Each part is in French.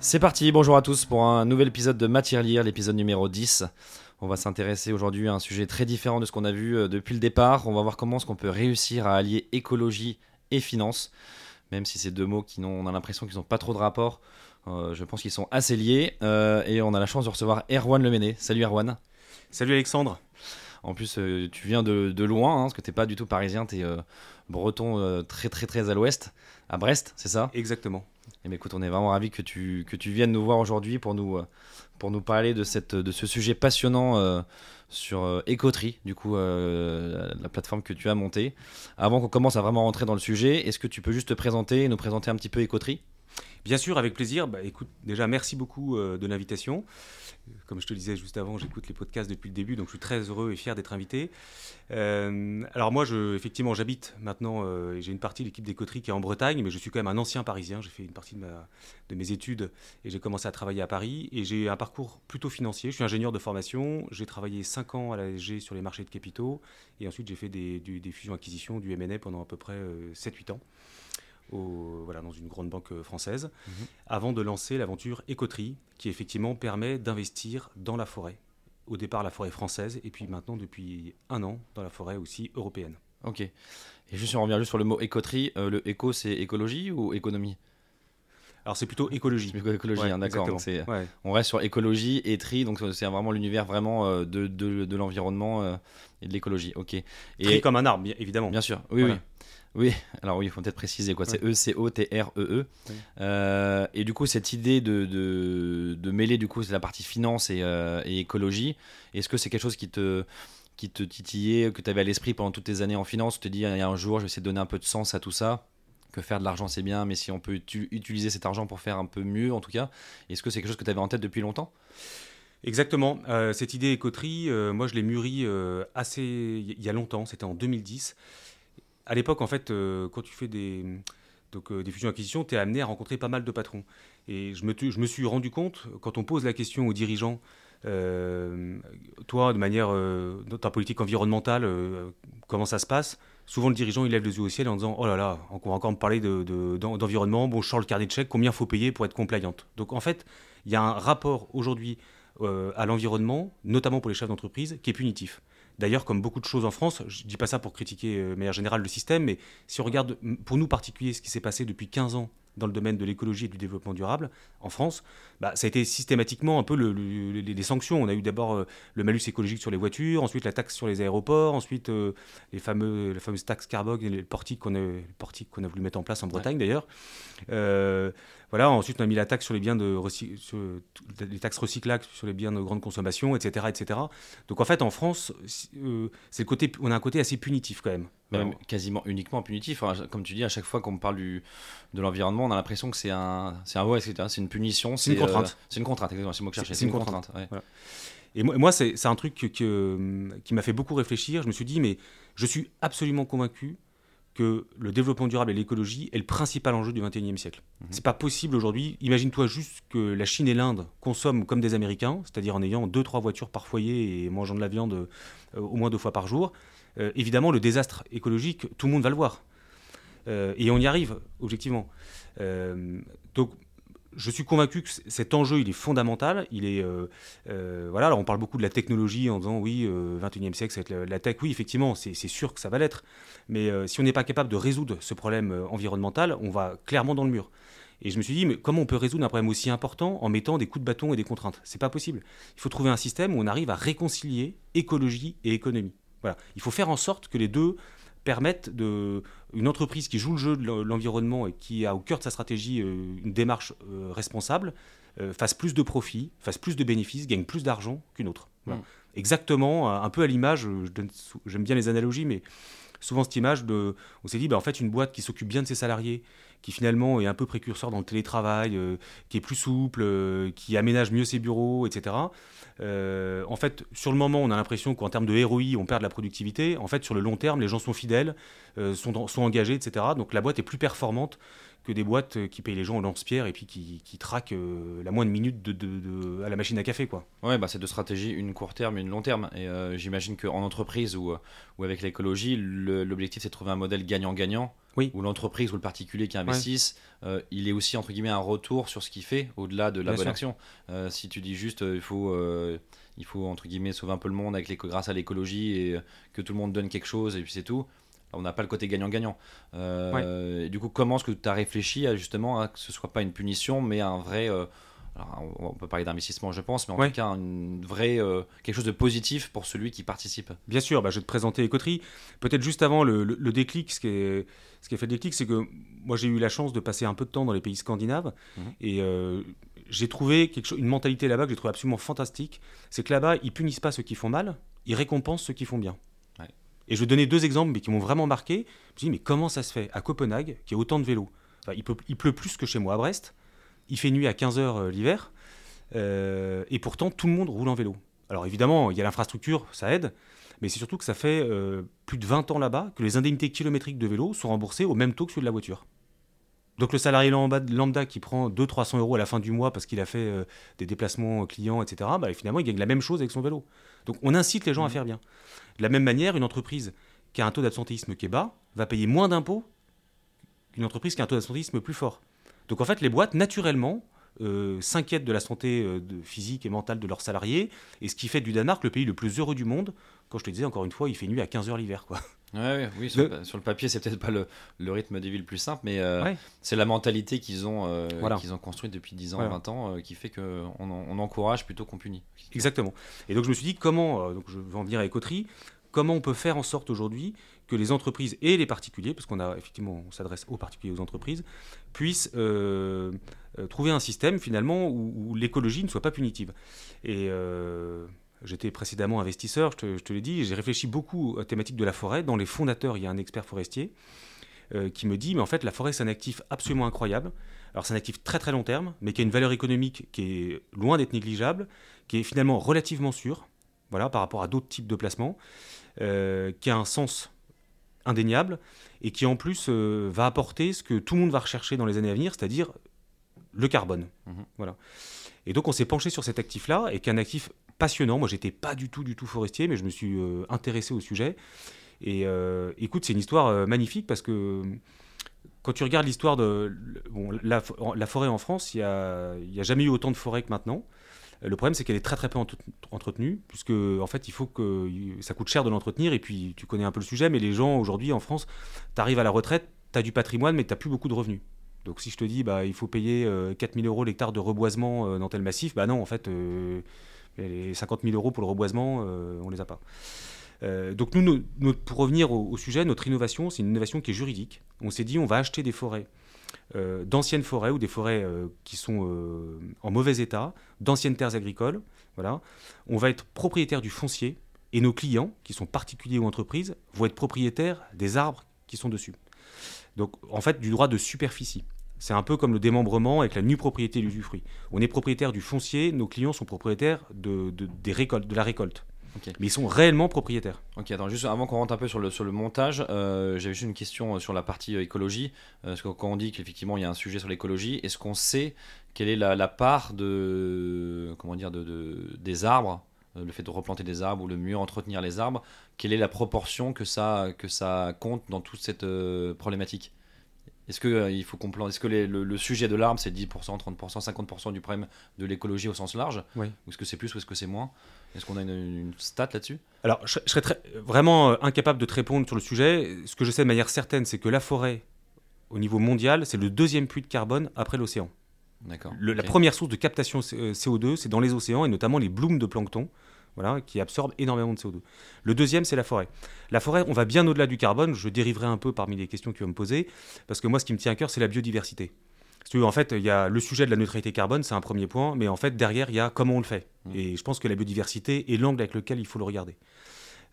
C'est parti, bonjour à tous pour un nouvel épisode de Matière Lire, l'épisode numéro 10. On va s'intéresser aujourd'hui à un sujet très différent de ce qu'on a vu euh, depuis le départ. On va voir comment est-ce qu'on peut réussir à allier écologie et finance, même si ces deux mots qui n'ont, on a l'impression qu'ils n'ont pas trop de rapport. euh, je pense qu'ils sont assez liés. euh, et on a la chance de recevoir Erwan Lemené. Salut Erwan. Salut Alexandre. En plus, euh, tu viens de, de loin, hein, parce que tu n'es pas du tout parisien, tu es breton très très très à l'ouest, à Brest, c'est ça? Exactement. Eh bien, écoute, on est vraiment ravis que tu, viennes nous voir aujourd'hui pour nous, euh, parler de, ce sujet passionnant euh, sur euh, du coup, euh, la plateforme que tu as montée. Avant qu'on commence à vraiment rentrer dans le sujet, est-ce que tu peux juste te présenter et nous présenter un petit peu Ecotree Bien sûr, avec plaisir. Bah, écoute, déjà, merci beaucoup euh, de l'invitation. Comme je te disais juste avant, j'écoute les podcasts depuis le début, donc je suis très heureux et fier d'être invité. Euh, alors moi, effectivement, j'habite maintenant, euh, j'ai une partie de l'équipe d'Écoterie qui est en Bretagne, mais je suis quand même un ancien Parisien. J'ai fait une partie de, mes études et j'ai commencé à travailler à Paris. Et j'ai un parcours plutôt financier. Je suis ingénieur de formation. J'ai travaillé 5 ans à l'ASG sur les marchés de capitaux. Et ensuite, j'ai fait des, des fusions-acquisitions, du M&A pendant à peu près euh, 7-8 ans. Au, voilà, dans une grande banque euh, française, Mhm. avant de lancer l'aventure Écoterie, qui effectivement permet d'investir dans la forêt. Au départ, la forêt française, et puis maintenant, depuis un an, dans la forêt aussi européenne. Ok. Et juste, on revient juste sur le mot Ecotree. Euh, le éco, c'est écologie ou économie? Alors, c'est plutôt écologie. Plutôt écologie, Ouais, hein, d'accord. Ouais. On reste sur écologie et tri, donc c'est vraiment l'univers vraiment euh, de, de, de l'environnement euh, et de l'écologie. Ok. Et Tri comme un arbre, évidemment. bien sûr, oui, Voilà. oui. Oui, alors oui, il faut peut-être préciser quoi. C'est E-C-O-T-R-E-E. Oui. Euh, et du coup, cette idée de, de, de mêler du coup la partie finance et, euh, et écologie, est-ce que c'est quelque chose qui te qui te titillait, que tu avais à l'esprit pendant toutes tes années en finance, tu te dis il y a un jour je vais essayer de donner un peu de sens à tout ça, que faire de l'argent c'est bien, mais si on peut utu- utiliser cet argent pour faire un peu mieux en tout cas, est-ce que c'est quelque chose que tu avais en tête depuis longtemps? Exactement. Euh, cette idée écoterie, moi je l'ai mûrie assez il y a longtemps, c'était en 2010. À l'époque, en fait, euh, quand tu fais des, donc, euh, des fusions-acquisitions, tu es amené à rencontrer pas mal de patrons. Et je me, je me suis rendu compte, quand on pose la question aux dirigeants, euh, toi, de manière, dans ta politique environnementale, comment ça se passe Souvent, le dirigeant, il lève les yeux au ciel en disant Oh là là, on va encore me parler de- de- d'environnement, bon, je sors le carnet de chèques, combien faut payer pour être compliante? Donc, en fait, il y a un rapport aujourd'hui à l'environnement, notamment pour les chefs d'entreprise, qui est punitif. D'ailleurs, comme beaucoup de choses en France, je dis pas ça pour critiquer euh, de manière générale le système, mais si on regarde, pour nous particuliers, ce qui s'est passé depuis 15 ans dans le domaine de l'écologie et du développement durable en France, bah, ça a été systématiquement un peu le- le- les, sanctions. On a eu d'abord euh, le malus écologique sur les voitures, ensuite la taxe sur les aéroports, ensuite euh, les fameux, la fameuse taxe carbone et qu'on a, les portiques qu'on a voulu mettre en place en Bretagne d'ailleurs. Euh, voilà, ensuite on a mis la taxe sur les biens de sur, les taxes recyclables sur les biens de grande consommation, etc., etc. Donc en fait en France, euh, c'est le côté, on a un côté assez punitif quand même. Même Alors, quasiment uniquement punitif. Comme tu dis, à chaque fois qu'on parle du, de l'environnement, on a l'impression que c'est un, c'est un ouais, c'est une punition. C'est une euh, contrainte. c'est une contrainte, exactement. C'est le mot que je C'est- cherchais. c'est une contrainte. Et moi, moi, c'est c'est un truc que- que- qui m'a fait beaucoup réfléchir. Je me suis dit, mais je suis absolument convaincu que le développement durable et l'écologie est le principal enjeu du 21e siècle. Mhm. C'est pas possible aujourd'hui. Imagine-toi juste que la Chine et l'Inde consomment comme des Américains, c'est-à-dire en ayant deux trois voitures par foyer et mangeant de la viande euh, au moins deux fois par jour. Euh, évidemment, le désastre écologique, tout le monde va le voir. Euh, et on y arrive, objectivement. Donc, je suis convaincu que cet enjeu, il est fondamental. Il est, euh, euh, voilà, alors on parle beaucoup de la technologie en disant oui, euh, 21e siècle, c'est la, tech. Oui, effectivement, c'est sûr que ça va l'être. Mais euh, si on n'est pas capable de résoudre ce problème environnemental, on va clairement dans le mur. Et je me suis dit, mais comment on peut résoudre un problème aussi important en mettant des coups de bâton et des contraintes? C'est pas possible. Il faut trouver un système où on arrive à réconcilier écologie et économie. Voilà. Il faut faire en sorte que les deux permettent de une entreprise qui joue le jeu de l'en- l'environnement et qui a au cœur de sa stratégie euh, une démarche euh, responsable euh, fasse plus de profits, fasse plus de bénéfices, gagne plus d'argent qu'une autre. Voilà. Mm. Exactement, un peu à l'image, j'aime bien les analogies, mais souvent cette image de, on s'est dit, bah, en fait, une boîte qui s'occupe bien de ses salariés, qui finalement est un peu précurseur dans le télétravail, euh, qui est plus souple, euh, qui aménage mieux ses bureaux, etc. Euh, en fait, sur le moment, on a l'impression qu'en termes de ROI, on perd de la productivité. En fait, sur le long terme, les gens sont fidèles, sont engagés, etc. Donc la boîte est plus performante que des boîtes euh, qui payent les gens au lance-pierre et puis qui, qui traquent euh, la moindre minute de, de- de- à la machine à café. Quoi. Ouais, bah, c'est deux stratégies, une court terme et une long terme. Et euh, j'imagine qu'en entreprise ou, euh, ou avec l'écologie, l'objectif c'est de trouver un modèle gagnant-gagnant. Oui. Où l'entreprise ou le particulier qui investisse, euh, il est aussi entre guillemets un retour sur ce qu'il fait au-delà de la Bien bonne sûr. action. Si tu dis juste il faut il faut entre guillemets sauver un peu le monde avec grâce à l'écologie et que tout le monde donne quelque chose et puis c'est tout. On n'a pas le côté gagnant-gagnant. Euh, du coup, comment est-ce que tu as réfléchi à justement à que ce soit pas une punition, mais un vrai. euh, alors, on peut parler d'investissement, je pense, mais en Ouais. tout cas, une vraie, euh, quelque chose de positif pour celui qui participe. Bien sûr, bah, je vais te présenter Écoterie. Peut-être juste avant le, le- le déclic, ce qui, est- ce qui a fait le déclic, c'est que moi j'ai eu la chance de passer un peu de temps dans les pays scandinaves Mhm. et j'ai trouvé quelque chose, une mentalité là-bas que j'ai trouvé absolument fantastique. C'est que là-bas, ils punissent pas ceux qui font mal, ils récompensent ceux qui font bien. Et je vais donner deux exemples qui m'ont vraiment marqué. Je me suis dit, mais comment ça se fait à Copenhague, qui a autant de vélos? Il, pleut plus que chez moi à Brest, il fait nuit à 15h l'hiver, euh, et pourtant tout le monde roule en vélo. Alors évidemment, il y a l'infrastructure, ça aide, mais c'est surtout que ça fait euh, plus de 20 ans là-bas que les indemnités kilométriques de vélo sont remboursées au même taux que ceux de la voiture. Donc le salarié lambda, qui prend 200-300 euros à la fin du mois parce qu'il a fait euh, des déplacements clients, etc., bah, finalement il gagne la même chose avec son vélo. Donc on incite les gens à faire bien. De la même manière, une entreprise qui a un taux d'absentéisme qui est bas va payer moins d'impôts qu'une entreprise qui a un taux d'absentéisme plus fort. Donc en fait, les boîtes, naturellement, euh, s'inquiètent de la santé euh, de- physique et mentale de leurs salariés, et ce qui fait du Danemark le pays le plus heureux du monde. Quand je te disais, encore une fois, il fait nuit à 15h l'hiver. quoi. Ouais, oui, sur Le- le, sur le papier, c'est peut-être pas le, le rythme des villes le plus simple, mais euh, Ouais. c'est la mentalité qu'ils ont, euh, Voilà. qu'ils ont construite depuis 10 ans, Voilà. 20 ans, euh, qui fait qu'on on encourage plutôt qu'on punit. Exactement. Et donc je me suis dit, comment, donc je vais en venir à Écoterie, comment on peut faire en sorte aujourd'hui que les entreprises et les particuliers, parce qu'on a effectivement, on s'adresse aux particuliers et aux entreprises, puissent trouver un système finalement où, où l'écologie ne soit pas punitive. Et j'étais précédemment investisseur, je te, je te l'ai dit, j'ai réfléchi beaucoup à la thématique de la forêt. Dans les fondateurs, il y a un expert forestier euh, qui me dit, mais en fait, la forêt, c'est un actif absolument incroyable. Alors, c'est un actif très très long terme, mais qui a une valeur économique qui est loin d'être négligeable, qui est finalement relativement sûr, voilà, par rapport à d'autres types de placements, euh, qui a un sens indéniable et qui en plus euh, va apporter ce que tout le monde va rechercher dans les années à venir, c'est-à-dire le carbone. Mhm. Voilà. Et donc on s'est penché sur cet actif-là, et qui est un actif passionnant. Moi, j'étais pas du tout, du tout forestier, mais je me suis euh, intéressé au sujet. Et euh, écoute, c'est une histoire euh, magnifique parce que quand tu regardes l'histoire de la, forêt en France, il n'y a, jamais eu autant de forêts que maintenant. Le problème, c'est qu'elle est très très peu entre- entretenue, puisque en fait, il faut que ça coûte cher de l'entretenir. Et puis, tu connais un peu le sujet, mais les gens aujourd'hui en France, tu arrives à la retraite, tu as du patrimoine, mais tu n'as plus beaucoup de revenus. Donc, si je te dis, bah, il faut payer euh, 4000 euros l'hectare de reboisement dans tel massif, bah non, en fait, les 50 000 euros pour le reboisement, euh, on les a pas. Euh, donc nous, pour revenir au, sujet, notre innovation, c'est une innovation qui est juridique. On s'est dit, on va acheter des forêts, euh, d'anciennes forêts ou des forêts qui sont en mauvais état, d'anciennes terres agricoles. Voilà. On va être propriétaire du foncier et nos clients, qui sont particuliers ou entreprises, vont être propriétaires des arbres qui sont dessus. Donc en fait, du droit de superficie. C'est un peu comme le démembrement avec la nue propriété et l'usufruit. On est propriétaire du foncier, nos clients sont propriétaires de, de- des récoltes, de la récolte. Mais ils sont réellement propriétaires. Ok, attends, juste avant qu'on rentre un peu sur le, sur le montage, euh, j'avais juste une question euh, sur la partie euh, écologie. Euh, parce que quand on dit qu'effectivement il y a un sujet sur l'écologie, est-ce qu'on sait quelle est la, la part de, comment dire, de, de- des arbres, le fait de replanter des arbres ou le mieux entretenir les arbres, quelle est la proportion que ça, que ça compte dans toute cette euh, problématique? Est-ce que, euh, il faut qu'on plante- est-ce que les- le, le sujet de l'arbre c'est 10%, 30%, 50% du problème de l'écologie au sens large Oui. Ou est-ce que c'est plus ou est-ce que c'est moins Est-ce qu'on a une, une stat là-dessus Alors, je, je serais très- vraiment euh, incapable de te répondre sur le sujet. Ce que je sais de manière certaine, c'est que la forêt, au niveau mondial, c'est le deuxième puits de carbone après l'océan. D'accord. La première source de captation C- euh, CO2, c'est dans les océans et notamment les blooms de plancton, voilà, qui absorbent énormément de CO2. Le deuxième, c'est la forêt. La forêt, on va bien au-delà du carbone. Je dériverai un peu parmi les questions que tu vas me poser, parce que moi, ce qui me tient à cœur, c'est la biodiversité. Veux, en fait, il y a le sujet de la neutralité carbone, c'est un premier point, mais en fait, derrière, il y a comment on le fait. Mm. Et je pense que la biodiversité est l'angle avec lequel il faut le regarder.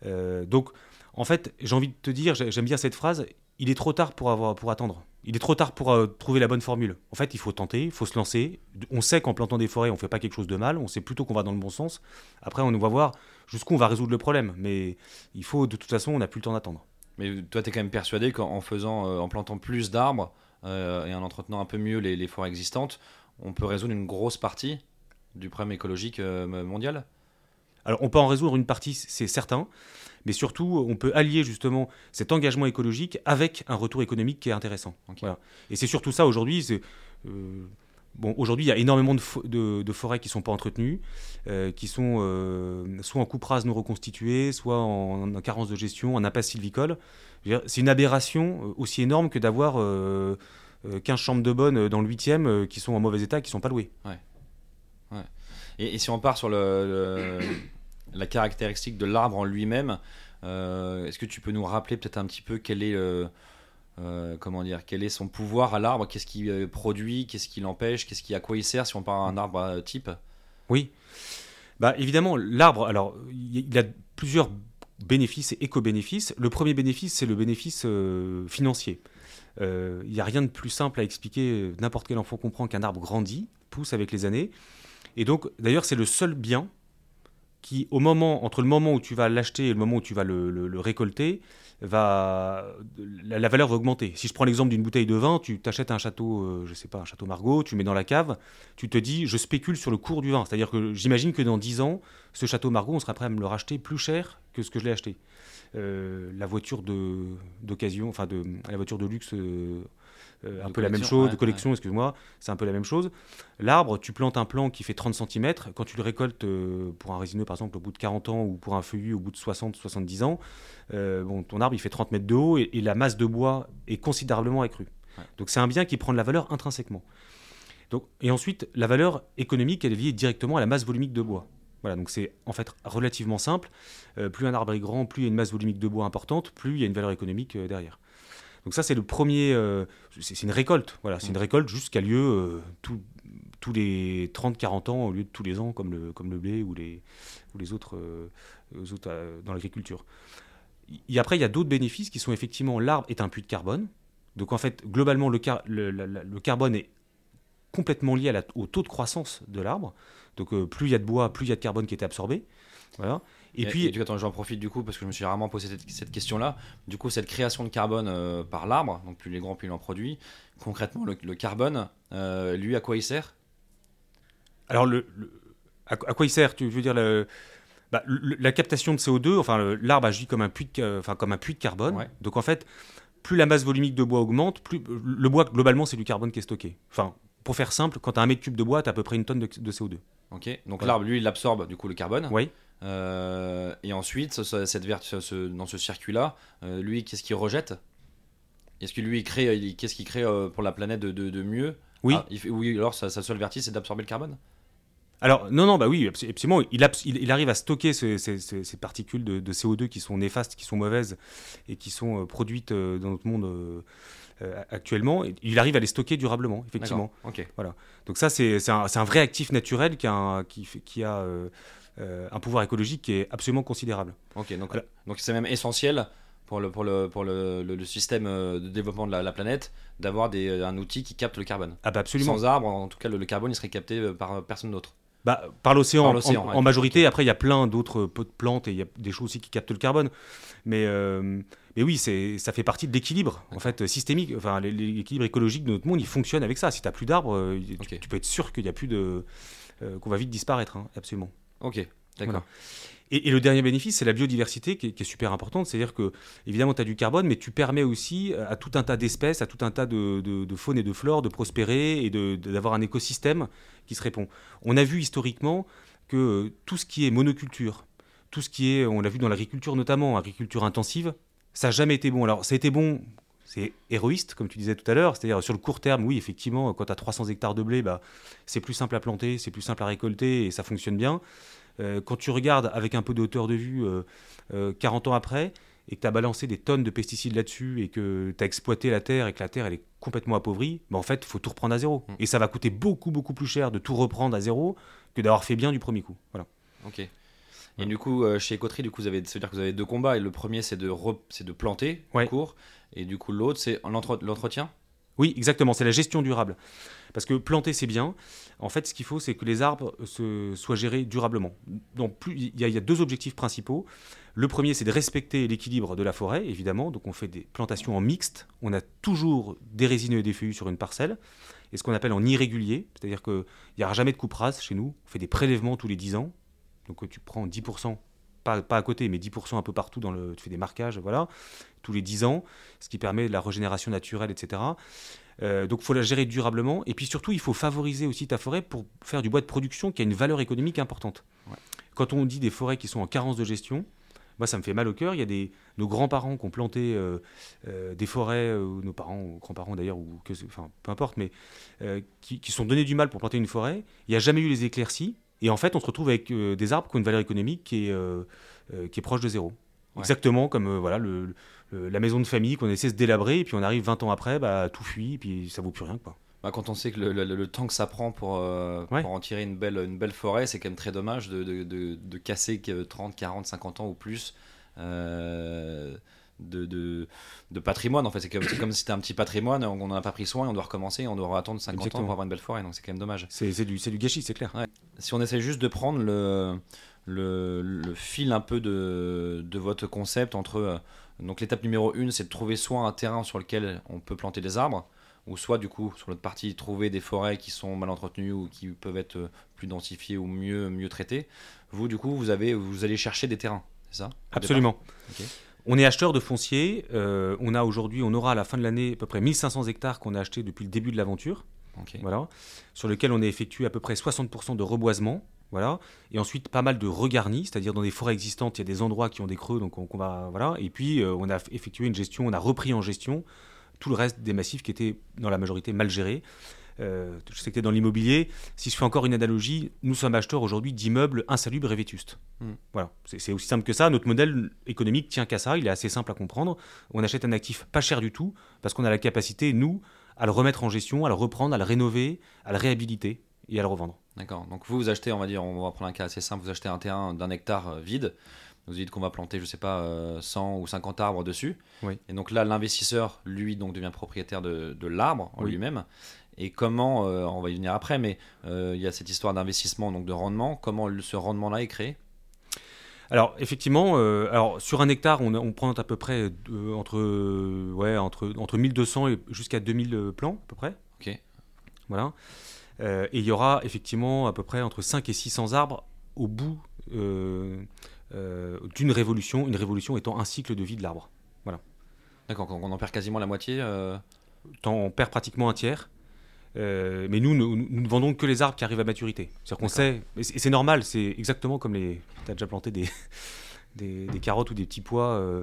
Euh, donc, en fait, j'ai envie de te dire, j'ai- j'aime bien cette phrase, il est trop tard pour, avoir, pour attendre. Il est trop tard pour euh, trouver la bonne formule. En fait, il faut tenter, il faut se lancer. On sait qu'en plantant des forêts, on ne fait pas quelque chose de mal, on sait plutôt qu'on va dans le bon sens. Après, on va voir jusqu'où on va résoudre le problème. Mais il faut, de toute façon, on n'a plus le temps d'attendre. Mais toi, tu es quand même persuadé qu'en faisant, euh, en plantant plus d'arbres euh, et en entretenant un peu mieux les, forêts existantes, on peut résoudre une grosse partie du problème écologique mondial? Alors, on peut en résoudre une partie, c'est certain, mais surtout, on peut allier justement cet engagement écologique avec un retour économique qui est intéressant. Voilà. Et c'est surtout ça aujourd'hui. euh, bon, aujourd'hui, il y a énormément de, fo- de- de forêts qui ne sont pas entretenues, euh, qui sont euh, soit en coupe rase non reconstituée, soit en, en carence de gestion, en impasse sylvicole. C'est une aberration aussi énorme que d'avoir euh, euh, 15 chambres de bonne dans le 8e euh, qui sont en mauvais état, qui ne sont pas louées. et, et si on part sur le, le- la caractéristique de l'arbre en lui-même, euh, est-ce que tu peux nous rappeler peut-être un petit peu quel est, euh, euh, comment dire, quel est son pouvoir à l'arbre? Qu'est-ce qu'il produit? Qu'est-ce qui l'empêche Qu'est-ce qui, à quoi il sert si on part à un arbre type? Oui. Bah, évidemment, l'arbre, alors, il a plusieurs bénéfices et éco-bénéfices. Le premier bénéfice, c'est le bénéfice financier. Il n'y a rien de plus simple à expliquer. N'importe quel enfant comprend qu'un arbre grandit, pousse avec les années. Et donc, d'ailleurs, c'est le seul bien qui, au moment, entre le moment où tu vas l'acheter et le moment où tu vas le, récolter, va, la, valeur va augmenter. Si je prends l'exemple d'une bouteille de vin, tu t'achètes un château, euh, je sais pas, un château Margaux, tu le mets dans la cave, tu te dis, je spécule sur le cours du vin. C'est-à-dire que j'imagine que dans 10 ans, ce château Margaux, on sera prêt à me le racheter plus cher que ce que je l'ai acheté. Euh, la voiture d'occasion, enfin de, la voiture de luxe, euh, euh, un peu la même chose, ouais, de collection, excuse-moi, c'est un peu la même chose. L'arbre, tu plantes un plant qui fait 30 cm, quand tu le récoltes euh, pour un résineux, par exemple, au bout de 40 ans, ou pour un feuillu au bout de 60-70 ans, euh, bon, ton arbre, il fait 30 mètres de haut, et, et la masse de bois est considérablement accrue. Ouais. Donc c'est un bien qui prend de la valeur intrinsèquement. Donc, et ensuite, la valeur économique, elle est liée directement à la masse volumique de bois. Voilà, donc c'est en fait relativement simple. Plus un arbre est grand, plus il y a une masse volumique de bois importante, plus il y a une valeur économique derrière. Donc ça, c'est le premier. euh, c'est une récolte. Voilà, c'est une récolte juste qui a lieu euh, tout- tous les 30-40 ans au lieu de tous les ans, comme le, comme le blé ou les, ou les autres, euh, les autres euh, dans l'agriculture. Et après, il y a d'autres bénéfices qui sont effectivement l'arbre est un puits de carbone. Donc en fait, globalement, le, car- le- la- la- le carbone est complètement lié à la- au taux de croissance de l'arbre. Donc euh, plus il y a de bois, plus il y a de carbone qui est absorbé. Voilà. Et, puis, du coup, attends, j'en profite du coup parce que je me suis rarement posé cette, cette question-là. Du coup, cette création de carbone euh, par l'arbre, donc plus il est grand, plus il en produit. Concrètement, le, le carbone, euh, lui, à quoi il sert? Alors le, le- à, à quoi il sert? Tu veux dire le- bah, la captation de CO2 Enfin, l'arbre agit comme un puits de, ca- enfin, comme un puits de carbone. Ouais. Donc en fait, plus la masse volumique de bois augmente, plus le bois globalement c'est du carbone qui est stocké. Enfin, pour faire simple, quand tu as un mètre cube de bois, tu as à peu près une tonne de, de CO2. Ok. Donc l'arbre, lui, il absorbe du coup le carbone. Oui. Euh, et ensuite, ce- ce- cette vert- ce- ce- dans ce circuit-là, euh, lui, qu'est-ce qu'il rejette? Est-ce que lui, crée, qu'est-ce qu'il crée euh, pour la planète de, de- de mieux? Oui. Ah, il oui, alors sa, sa seule vertige, c'est d'absorber le carbone? Alors, non, non, bah oui, abs- absolument. Il, abs- il, il arrive à stocker ce- ces, particules de, de CO2 qui sont néfastes, qui sont mauvaises et qui sont euh, produites euh, dans notre monde euh, actuellement. Et Il arrive à les stocker durablement, effectivement. D'accord. Ok. Donc ça, c'est un, vrai actif naturel qui a, un, qui, fait- qui a un pouvoir écologique qui est absolument considérable. Ok, donc Voilà. donc c'est même essentiel pour le, pour le, pour le, le- le système euh, de développement de la, la planète d'avoir des- un outil qui capte le carbone. Ah bah absolument. Sans arbre, en tout cas, le, le carbone il serait capté euh, par euh, personne d'autre. Bah, par l'océan, en, majorité. Après, il y a plein d'autres pots de plantes et il y a des choses aussi qui captent le carbone. Mais, euh, mais oui, c'est, ça fait partie de l'équilibre en fait systémique. Enfin, l'é- l'équilibre écologique de notre monde, il fonctionne avec ça. Si tu n'as plus d'arbres, euh, tu, peux être sûr qu'il y a plus de, euh, qu'on va vite disparaître, hein, absolument. Ok, d'accord. Et, le dernier bénéfice, c'est la biodiversité qui est, super importante. C'est-à-dire que, évidemment, tu as du carbone, mais tu permets aussi à tout un tas d'espèces, à tout un tas de, de- de faune et de flore de prospérer et d'avoir un écosystème qui se répond. On a vu historiquement que euh, tout ce qui est monoculture, tout ce qui est, on l'a vu dans l'agriculture notamment, agriculture intensive, ça n'a jamais été bon. Alors, ça a été bon. C'est héroïste, comme tu disais tout à l'heure, c'est-à-dire sur le court terme, oui, effectivement, quand tu as 300 hectares de blé, bah, c'est plus simple à planter, c'est plus simple à récolter et ça fonctionne bien. Euh, quand tu regardes avec un peu de hauteur de vue euh, euh, 40 ans après et que tu as balancé des tonnes de pesticides là-dessus et que tu as exploité la terre et que la terre elle est complètement appauvrie, bah, en fait, il faut tout reprendre à zéro. Mm. Et ça va coûter beaucoup, beaucoup plus cher de tout reprendre à zéro que d'avoir fait bien du premier coup. Voilà. Ok. Et du coup, euh, chez Coterie, du coup, vous avez, ça veut dire que vous avez deux combats. Et le premier, c'est de, re- c'est de planter, Ouais. court. Et du coup, l'autre, c'est l'entre- l'entretien? Oui, exactement, c'est la gestion durable. Parce que planter, c'est bien. En fait, ce qu'il faut, c'est que les arbres se, soient gérés durablement. Donc, plus, il, y a, il y a deux objectifs principaux. Le premier, c'est de respecter l'équilibre de la forêt, évidemment. Donc, on fait des plantations en mixte. On a toujours des résineux et des feuillus sur une parcelle. Et ce qu'on appelle en irrégulier, c'est-à-dire qu'il n'y aura jamais de coupe rase chez nous. On fait des prélèvements tous les 10 ans. Donc, euh, tu prends 10%, pas, pas à côté, mais 10% un peu partout, dans le, tu fais des marquages, voilà, tous les 10 ans, ce qui permet de la régénération naturelle, etc. Euh, donc il faut la gérer durablement. Et puis surtout, il faut favoriser aussi ta forêt pour faire du bois de production qui a une valeur économique importante. Ouais. Quand on dit des forêts qui sont en carence de gestion, moi ça me fait mal au cœur. Il y a des, nos grands-parents qui ont planté euh, euh, des forêts, ou nos parents, ou grands-parents d'ailleurs, ou que, enfin peu importe, mais qui, qui sont donnés du mal pour planter une forêt. Il n'y a jamais eu les éclaircies. Et en fait, on se retrouve avec euh, des arbres qui ont une valeur économique qui est, euh, euh, qui est proche de zéro. Ouais. Exactement comme euh, voilà, le, le- la maison de famille qu'on essaie de délabrer, et puis on arrive 20 ans après, bah, tout fuit, et puis ça vaut plus rien. Quoi. Bah, quand on sait que le, temps que ça prend pour, Ouais. pour en tirer une belle, une belle forêt, c'est quand même très dommage de, de, de- de casser que 30, 40, 50 ans ou plus de, de, de patrimoine. En fait, c'est comme, comme si c'était un petit patrimoine, on n'en a pas pris soin et on doit recommencer, on doit attendre 50 ans Exactement. pour avoir une belle forêt, donc c'est quand même dommage. C'est du, du gâchis, c'est clair. Si on essaie juste de prendre le, le, le fil un peu de, de votre concept entre. euh, donc l'étape numéro une, c'est de trouver soit un terrain sur lequel on peut planter des arbres, ou soit du coup sur l'autre partie trouver des forêts qui sont mal entretenues ou qui peuvent être euh, plus densifiées ou mieux, mieux traitées. Vous du coup, vous, avez, vous allez chercher des terrains, c'est ça? Absolument. On est acheteur de foncier. euh, on a aujourd'hui, on aura à la fin de l'année à peu près 1500 hectares qu'on a achetés depuis le début de l'aventure. Voilà, sur lequel on a effectué à peu près 60% de reboisement. Voilà, et ensuite pas mal de regarnis, c'est-à-dire dans des forêts existantes, il y a des endroits qui ont des creux, donc on, qu'on va voilà. Et puis euh, on a effectué une gestion, on a repris en gestion tout le reste des massifs qui étaient dans la majorité mal gérés. Euh, je sais que tu es dans l'immobilier. Si je fais encore une analogie, nous sommes acheteurs aujourd'hui d'immeubles insalubres et vétustes. Hmm. Voilà, c'est aussi simple que ça. Notre modèle économique tient qu'à ça. Il est assez simple à comprendre. On achète un actif pas cher du tout parce qu'on a la capacité, nous, à le remettre en gestion, à le reprendre, à le rénover, à le réhabiliter et à le revendre. D'accord. Donc vous, vous achetez, on va dire, on va prendre un cas assez simple, vous achetez un terrain d'un hectare euh, vide, vous dites qu'on va planter, je sais pas, euh, 100 ou 50 arbres dessus. Oui. Et donc là, l'investisseur, lui, donc devient propriétaire de, de l'arbre en Oui. lui-même. Et comment, euh, on va y venir après, mais euh, il y a cette histoire d'investissement, donc de rendement. Comment ce rendement-là est créé? Alors effectivement, euh, alors sur un hectare, on, on prend à peu près entre, ouais, entre, entre 1200 et jusqu'à 2000 plants à peu près. Ok. Voilà. Et il y aura effectivement à peu près entre 5 et 600 arbres au bout d'une révolution, une révolution étant un cycle de vie de l'arbre. D'accord, donc on en perd quasiment la moitié. on perd pratiquement un tiers. Euh, mais nous, nous, nous ne vendons que les arbres qui arrivent à maturité. C'est-à-dire qu'on sait, et c'est normal, c'est exactement comme les. Tu as déjà planté des, des, des carottes ou des petits pois. euh,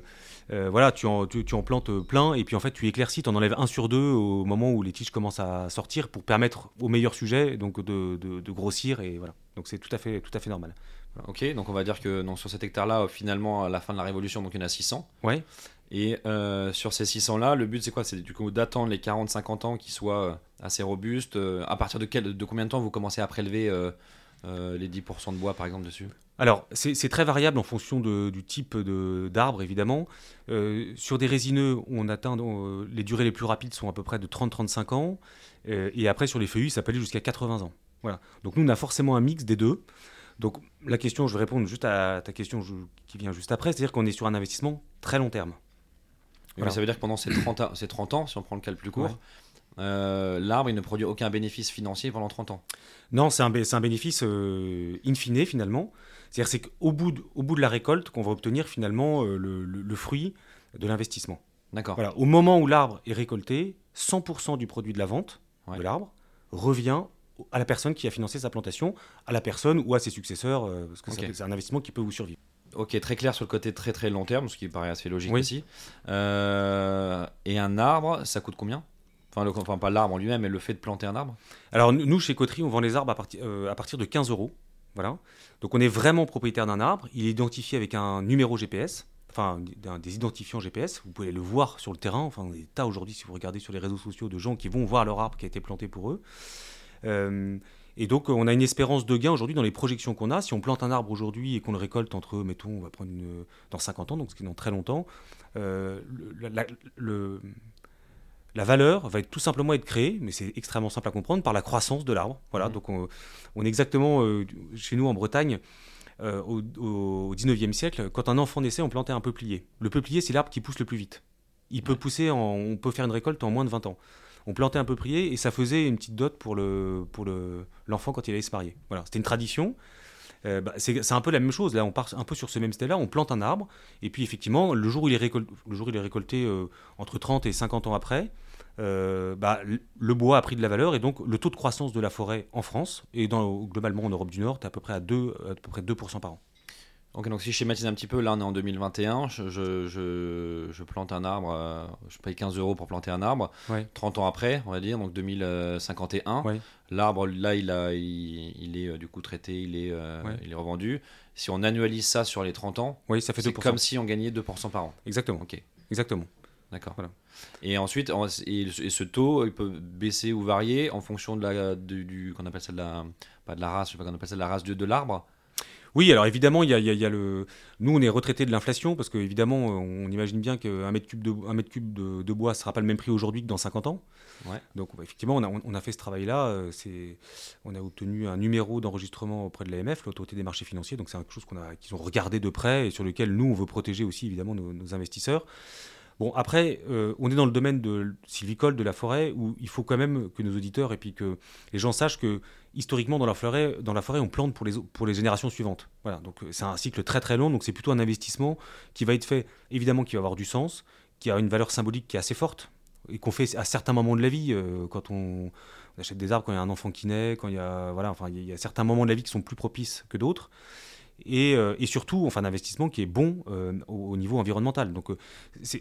euh, voilà, tu en, tu, tu en plantes plein et puis en fait tu éclaircis, tu en enlèves un sur deux au moment où les tiges commencent à sortir pour permettre au meilleur sujet donc de, de, de grossir et voilà. Donc c'est tout à fait, tout à fait normal. Ok, donc on va dire que sur cet hectare-là, finalement, à la fin de la Révolution, donc il y en a 600. Ouais. Et euh, sur ces 600-là, le but c'est quoi? C'est du coup d'attendre les 40-50 ans qui soient euh, assez robustes. euh, à partir de, quel, de combien de temps vous commencez à prélever euh, les 10% de bois par exemple dessus? Alors, c'est très variable en fonction de- du type d'arbre, évidemment. Sur des résineux, on atteint, les durées les plus rapides sont à peu près de 30-35 ans. Et après, sur les feuillus, ça peut aller jusqu'à 80 ans. Voilà. Donc nous, on a forcément un mix des deux. Donc la question, je vais répondre juste à ta question qui vient juste après, c'est-à-dire qu'on est sur un investissement très long terme. Mais ça veut dire que pendant ces 30, a- ces 30 ans, si on prend le cas le plus court, euh, l'arbre il ne produit aucun bénéfice financier pendant 30 ans. Non, c'est un, bénéfice euh, in fine finalement. C'est-à-dire c'est qu'au bout, de, au bout de la récolte qu'on va obtenir finalement euh, le, le- le fruit de l'investissement. D'accord. Voilà. Au moment où l'arbre est récolté, 100% du produit de la vente Ouais. de l'arbre revient à la personne qui a financé sa plantation, à la personne ou à ses successeurs, euh, parce que c'est un investissement qui peut vous survivre. Ok, très clair sur le côté très très long terme, ce qui paraît assez logique Oui. aussi. Euh, et un arbre, ça coûte combien? Enfin, le- enfin, pas l'arbre en lui-même, mais le fait de planter un arbre? Alors nous, chez Coterie, on vend les arbres à, partir- euh, à partir de 15 euros. Voilà. Donc on est vraiment propriétaire d'un arbre. Il est identifié avec un numéro GPS, enfin des identifiants GPS. Vous pouvez le voir sur le terrain. Enfin, on est des tas aujourd'hui, si vous regardez sur les réseaux sociaux, de gens qui vont voir leur arbre qui a été planté pour eux. Euh, et donc on a une espérance de gain aujourd'hui dans les projections qu'on a. Si on plante un arbre aujourd'hui et qu'on le récolte entre, mettons, on va prendre une- dans 50 ans, donc ce qui est dans très longtemps, euh, la- la- le- la valeur va être tout simplement être créée, mais c'est extrêmement simple à comprendre, par la croissance de l'arbre. Voilà, Mhm. donc on, on est exactement euh, chez nous en Bretagne. euh, au, au 19e siècle, quand un enfant naissait, on plantait un peuplier. Le peuplier, c'est l'arbre qui pousse le plus vite. Il peut pousser, en- on peut faire une récolte en moins de 20 ans. On plantait un peuplier et ça faisait une petite dot pour le pour le l'enfant quand il allait se marier. Voilà, c'était une tradition. Euh, bah, c'est un peu la même chose. Là, on part un peu sur ce même style-là. On plante un arbre et puis effectivement, le jour où il est récolté, euh, entre 30 et 50 ans après, euh, bah, le bois a pris de la valeur et donc le taux de croissance de la forêt en France et globalement en Europe du Nord, est à peu près à 2, à peu près 2% par an. Ok, donc si je schématise un petit peu, là on est en 2021, je, je, je- plante un arbre, euh, je paye 15 euros pour planter un arbre. Ouais. 30 ans après, on va dire, donc 2051, Ouais. l'arbre là il, a, il, il est euh, du coup traité, il est, euh, Ouais. il est revendu. Si on annualise ça sur les 30 ans, Oui, ça fait c'est 2%. comme si on gagnait 2% par an. Exactement. Ok, Exactement. d'accord. Voilà. Et ensuite, on- et, et ce taux, il peut baisser ou varier en fonction de la, du, du- qu'on appelle ça de la, pas de la race, je sais pas qu'on appelle ça de la race de, de l'arbre. Oui, alors évidemment, il y a, il y a- il y a le. Nous, on est retraité de l'inflation parce qu'évidemment, on imagine bien qu'un mètre cube, de, un mètre cube de, de bois ne sera pas le même prix aujourd'hui que dans 50 ans. Ouais. Donc, bah, effectivement, on a, on a fait ce travail-là. euh, c'est- On a obtenu un numéro d'enregistrement auprès de l'AMF, l'autorité des marchés financiers. Donc, c'est quelque chose qu'on a, qu'ils ont regardé de près et sur lequel nous, on veut protéger aussi, évidemment, nos, nos investisseurs. Bon, après, euh, on est dans le domaine de sylvicole, de la forêt, où il faut quand même que nos auditeurs et puis que les gens sachent que historiquement, dans la forêt, on plante pour les, générations suivantes. Voilà, donc euh, c'est un cycle très très long, donc c'est plutôt un investissement qui va être fait, évidemment, qui va avoir du sens, qui a une valeur symbolique qui est assez forte, et qu'on fait à certains moments de la vie, euh, quand on, achète des arbres, quand il y a un enfant qui naît, quand il y a, voilà, enfin, il y a certains moments de la vie qui sont plus propices que d'autres. Et, euh, et surtout, enfin, un investissement qui est bon au, au niveau environnemental. Donc, ce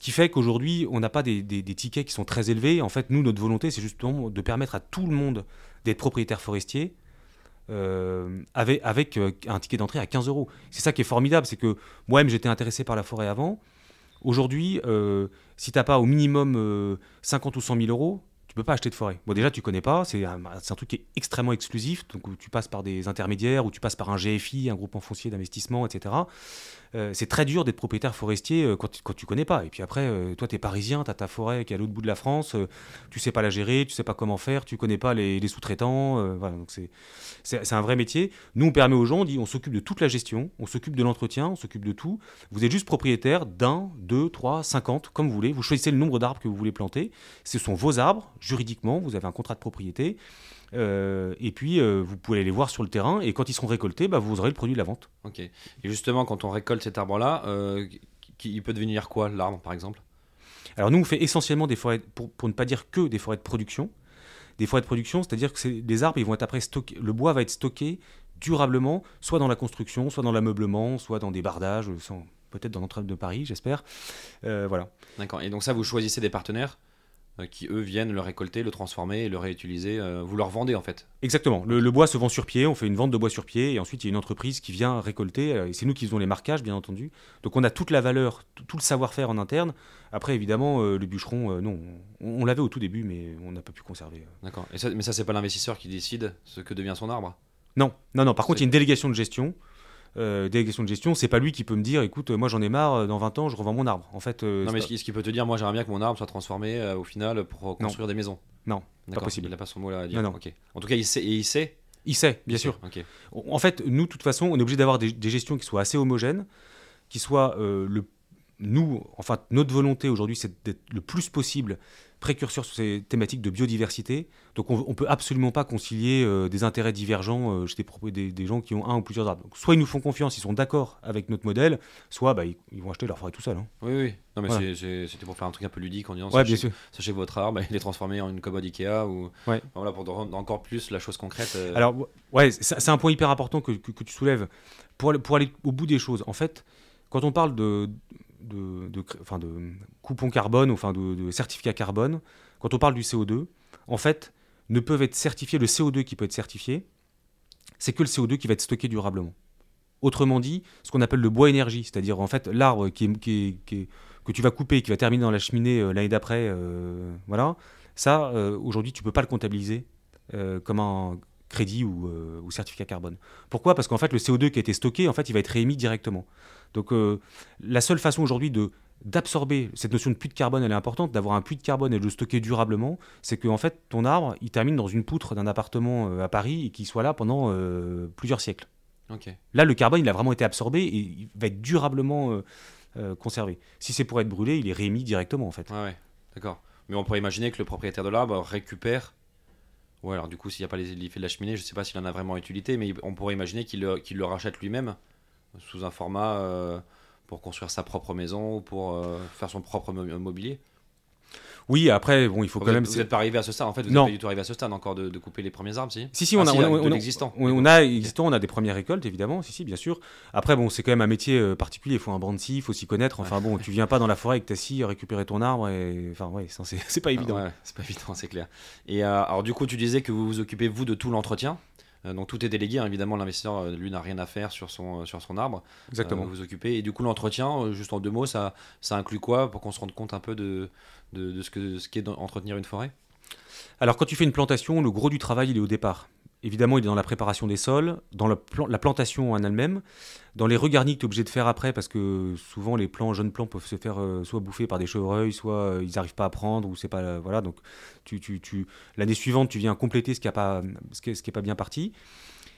qui fait qu'aujourd'hui, on n'a pas des tickets qui sont très élevés. En fait, nous, notre volonté, c'est justement de permettre à tout le monde d'être propriétaire forestier euh, avec, euh, un ticket d'entrée à 15 euros. C'est ça qui est formidable, c'est que moi-même, j'étais intéressé par la forêt avant. Aujourd'hui, euh, si tu n'as pas au minimum euh, 50 ou 100 000 euros, tu peux pas acheter de forêt. Bon, déjà, tu connais pas, c'est un, un truc qui est extrêmement exclusif, donc tu passes par des intermédiaires, ou tu passes par un GFI, un groupement foncier d'investissement, etc. Euh, c'est très dur d'être propriétaire forestier euh, quand, tu- quand tu connais pas. Et puis après, euh, toi, tu es parisien, tu as ta forêt qui est à l'autre bout de la France, tu sais pas la gérer, tu sais pas comment faire, tu connais pas les, les sous-traitants. voilà, donc c'est, c'est un vrai métier. Nous, on permet aux gens, on dit, on s'occupe de toute la gestion, on s'occupe de l'entretien, on s'occupe de tout. Vous êtes juste propriétaire d'un, deux, trois, cinquante, comme vous voulez. Vous choisissez le nombre d'arbres que vous voulez planter. Ce sont vos arbres, juridiquement, vous avez un contrat de propriété. Euh, et puis, euh, vous pouvez aller les voir sur le terrain. Et quand ils seront récoltés, bah, vous aurez le produit de la vente. Ok. Et justement, quand on récolte cet arbre-là, euh, il peut devenir quoi, l'arbre, par exemple? Alors nous, on fait essentiellement des forêts, pour, pour ne pas dire que des forêts de production. Des forêts de production, c'est-à-dire que c'est- les arbres, ils vont être après stockés, le bois va être stocké durablement, soit dans la construction, soit dans l'ameublement, soit dans des bardages, peut-être dans l'entrée de Paris, j'espère. Voilà. D'accord. Et donc ça, vous choisissez des partenaires? Qui, eux, viennent le récolter, le transformer et le réutiliser. euh, vous leur vendez, en fait. Exactement. Le, le bois se vend sur pied, on fait une vente de bois sur pied, et ensuite il y a une entreprise qui vient récolter, euh, et c'est nous qui faisons les marquages, bien entendu. Donc on a toute la valeur, tout, le savoir-faire en interne. Après, évidemment, euh, le bûcheron, euh, non, on, on l'avait au tout début, mais on n'a pas pu conserver. euh. D'accord. Mais ça, c'est pas l'investisseur qui décide ce que devient son arbre? Non, non, non. Par contre, il y a une délégation de gestion. Euh, délégation de gestion, c'est pas lui qui peut me dire, écoute, euh, moi j'en ai marre, euh, dans 20 ans, je revends mon arbre. En fait, euh, non, mais pas- ce qui- peut te dire, moi, j'aimerais bien que mon arbre soit transformé euh, au final pour construire des maisons. Non, D'accord, possible. Il n'a pas son mot là à dire. Non, non. En tout cas, il sait. Et il sait. Il sait, bien Il sûr. sait. En fait, nous, de toute façon, on est obligé d'avoir des, des gestions qui soient assez homogènes, qui soient le. Nous, enfin, notre volonté aujourd'hui, c'est d'être le plus possible précurseur sur ces thématiques de biodiversité. Donc, on ne peut absolument pas concilier euh, des intérêts divergents euh, chez des, propos- des, des gens qui ont un ou plusieurs arbres. Donc, soit ils nous font confiance, ils sont d'accord avec notre modèle, soit bah, ils, ils vont acheter leur forêt tout seuls. hein. Oui, oui. Non, mais Voilà. c'était pour faire un truc un peu ludique en disant Ouais, sachez, bien sûr. sachez que votre arbre, il est transformé en une commode Ikea ou. Ouais. Enfin, Voilà, pour rendre encore plus la chose concrète. euh, Alors, ouais, c'est un point hyper important que, que- que tu soulèves. Pour pour aller au bout des choses, en fait, quand on parle de, de, de, enfin de coupon carbone, ou enfin de, de certificat carbone, quand on parle du CO2, en fait, ne peuvent être certifiés, le CO2 qui peut être certifié, c'est que le CO2 qui va être stocké durablement. Autrement dit, ce qu'on appelle le bois énergie, c'est-à-dire en fait l'arbre qui qui que tu vas couper qui va terminer dans la cheminée euh, l'année d'après, euh, voilà, ça, euh, aujourd'hui, tu peux pas le comptabiliser comme un crédit ou, euh, ou certificat carbone. Pourquoi? Parce qu'en fait, le CO2 qui a été stocké, en fait, il va être réémis directement. Donc, euh, la seule façon aujourd'hui de d'absorber cette notion de puits de carbone, elle est importante, d'avoir un puits de carbone et de le stocker durablement, c'est que en fait, ton arbre, il termine dans une poutre d'un appartement euh, à Paris et qu'il soit là pendant plusieurs siècles. Ok. Là, le carbone, il a vraiment été absorbé et il va être durablement conservé. Si c'est pour être brûlé, il est réémis directement, en fait. Ouais, ouais. D'accord. Mais on pourrait imaginer que le propriétaire de l'arbre récupère. Ouais, alors du coup, s'il n'y a pas les l'effet de la cheminée, je sais pas s'il en a vraiment utilité, mais on pourrait imaginer qu'il le, rachète lui-même sous un format euh, pour construire sa propre maison ou pour euh, faire son propre mo- mobilier. Oui, après, bon, il faut vous quand même... n'êtes pas arrivé à ce stade, en fait, vous n'êtes pas du tout arrivé à ce stade encore de, de couper les premiers arbres, si Si, si, Ah, on a, si, on a, on a- l'existant. On, on a existant, on a des premières récoltes, évidemment, si, si, bien sûr. Après, bon, c'est quand même un métier euh, particulier, il faut un scie, il faut s'y connaître. Enfin, bon, tu viens pas dans la forêt avec ta scie récupérer ton arbre, et enfin, ouais, c'est pas évident. Ah ouais, c'est pas évident, c'est clair. Et euh, alors du coup, tu disais que vous vous occupez vous de tout l'entretien. Euh, donc tout est délégué, hein. évidemment l'investisseur lui n'a rien à faire sur son, sur son arbre. Exactement. Vous vous occupez. Et du coup l'entretien, juste en deux mots, ça, ça inclut quoi pour qu'on se rende compte un peu de, de, ce que ce qu'est d'entretenir une forêt? Alors, quand tu fais une plantation, le gros du travail, il est au départ. Évidemment, il est dans la préparation des sols, dans la, plan- la plantation en elle-même, dans les regarnis que tu es obligé de faire après, parce que souvent les jeunes plants peuvent se faire euh, soit bouffer par des chevreuils, soit euh, ils n'arrivent pas à prendre, ou c'est pas. euh, voilà, donc tu, tu, l'année suivante, tu viens compléter ce qui n'est pas, ce qui pas bien parti.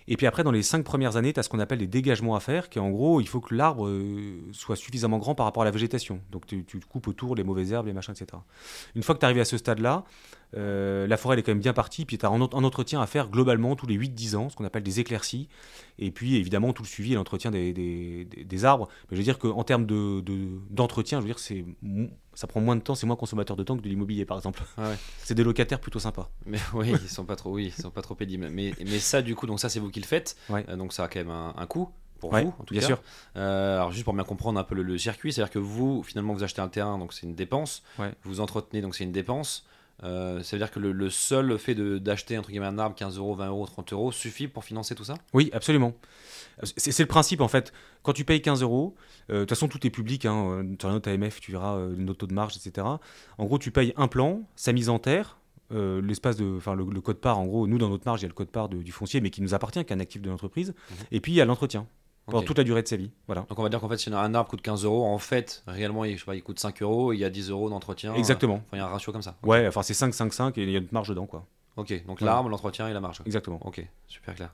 Et puis après, dans les cinq premières années, tu as ce qu'on appelle des dégagements à faire, qui en gros, il faut que l'arbre euh, soit suffisamment grand par rapport à la végétation. Donc tu, tu coupes autour les mauvaises herbes, les machins, etc. Une fois que tu arrives à ce stade-là, euh, la forêt elle est quand même bien partie, puis tu as un, ent- un entretien à faire globalement tous les 8-10 ans, ce qu'on appelle des éclaircies, et puis évidemment tout le suivi et l'entretien des, des- des- des arbres. Mais je veux dire qu'en termes de- de- d'entretien, je veux dire ça prend moins de temps, c'est moins consommateur de temps que de l'immobilier par exemple. Ah ouais. C'est des locataires plutôt sympas. Mais oui, ils sont pas trop, oui, ils sont pas trop pénibles. Mais, mais ça, du coup, donc ça, c'est vous qui le faites. Ouais. Euh, donc ça a quand même un, un coût pour Ouais, vous, en tout bien cas. sûr. Euh, alors juste pour bien comprendre un peu le, le circuit, c'est-à-dire que vous, finalement, vous achetez un terrain, donc c'est une dépense. Vous entretenez, donc c'est une dépense. Euh, ça veut dire que le, le seul fait de- d'acheter entre guillemets un arbre 15 euros, 20 euros, 30 euros suffit pour financer tout ça? Oui, absolument. C'est le principe en fait. Quand tu payes 15 euros, euh, de toute façon tout est public. Hein, sur la note AMF, tu verras euh, notre taux de marge, etc. En gros, tu payes un plan, sa mise en terre, euh, l'espace de, enfin le, le code part. En gros, nous dans notre marge, il y a le code part de- du foncier, mais qui nous appartient, qui est un actif de l'entreprise. Et puis il y a l'entretien pendant toute la durée de sa vie. Voilà. Donc on va dire qu'en fait, si un arbre coûte 15 euros, en fait, réellement, il, je sais pas, il coûte 5 euros, et il y a 10 euros d'entretien. Exactement. Enfin, il y a un ratio comme ça. Ouais, enfin c'est 5, 5, 5 et il y a une marge dedans, quoi. Ok, donc l'arbre, l'entretien et la marge. Exactement. Ok, super clair.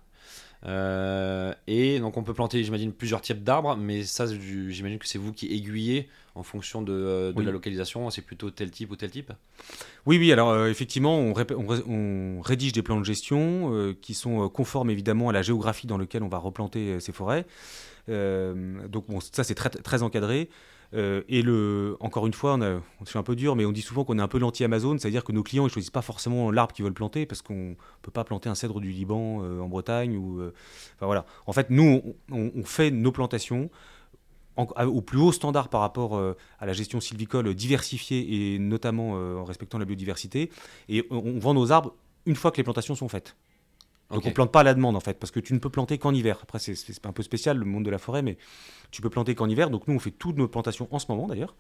Euh, et donc on peut planter, j'imagine, plusieurs types d'arbres, mais ça, j'imagine que c'est vous qui aiguillez en fonction de, euh, de Oui. la localisation. C'est plutôt tel type ou tel type? Oui, oui, alors euh, effectivement, on, rép- on ré- on rédige des plans de gestion euh, qui sont conformes évidemment à la géographie dans laquelle on va replanter ces forêts. Donc bon, ça c'est très, très encadré. Euh, et le, encore une fois, on, a, se fait un peu dur, mais on dit souvent qu'on est un peu l'anti-Amazon, c'est-à-dire que nos clients ils choisissent pas forcément l'arbre qu'ils veulent planter parce qu'on peut pas planter un cèdre du Liban euh, en Bretagne ou, euh, enfin voilà. En fait, nous, on, fait nos plantations au plus haut standard par rapport à la gestion sylvicole diversifiée et notamment en respectant la biodiversité. Et on vend nos arbres une fois que les plantations sont faites. Donc Ok. on plante pas à la demande en fait, parce que tu ne peux planter qu'en hiver. Après c'est- un peu spécial le monde de la forêt, mais tu peux planter qu'en hiver. Donc nous on fait toutes nos plantations en ce moment d'ailleurs.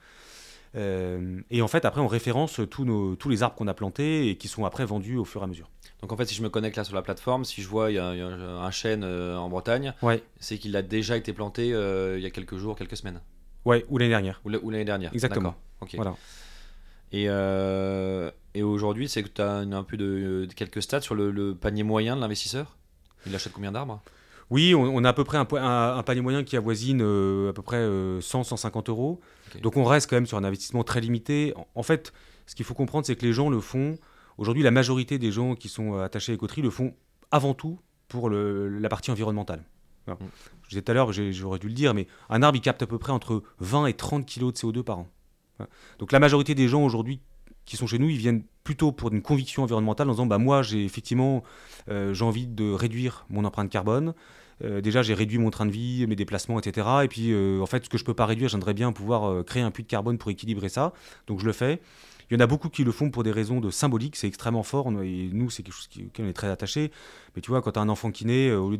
Euh, et en fait après on référence tous, nos, tous les arbres qu'on a plantés et qui sont après vendus au fur et à mesure. Donc en fait, si je me connecte là sur la plateforme, si je vois il y a, il y a un chêne euh, en Bretagne, Ouais. c'est qu'il a déjà été planté euh, il y a quelques jours, quelques semaines. Ouais, ou l'année dernière. Ou la- ou l'année dernière. Exactement. D'accord. Ok. Voilà. Et, euh, et aujourd'hui, c'est que tu as un peu de, de quelques stats sur le, le panier moyen de l'investisseur? Il achète combien d'arbres? Oui, on, on a à peu près un, po- un- un panier moyen qui avoisine euh, à peu près 100-150 euros. Ok. Donc on reste quand même sur un investissement très limité. En, en fait, ce qu'il faut comprendre, c'est que les gens le font. Aujourd'hui, la majorité des gens qui sont euh, attachés à l'écoterie le font avant tout pour le- la partie environnementale. Voilà. Mm. Je disais tout à l'heure, j'aurais dû le dire, mais un arbre, il capte à peu près entre 20 et 30 kilos de CO2 par an. Donc la majorité des gens aujourd'hui qui sont chez nous, ils viennent plutôt pour une conviction environnementale en disant bah moi j'ai effectivement euh, j'ai envie de réduire mon empreinte carbone. Euh, déjà j'ai réduit mon train de vie, mes déplacements, etc. Et puis euh, en fait ce que je peux pas réduire, j'aimerais bien pouvoir créer un puits de carbone pour équilibrer ça. Donc je le fais. Il y en a beaucoup qui le font pour des raisons de symbolique, c'est extrêmement fort, et nous, c'est quelque chose qui- auquel on est très attaché. Mais tu vois, quand tu as un enfant qui naît, euh, au lieu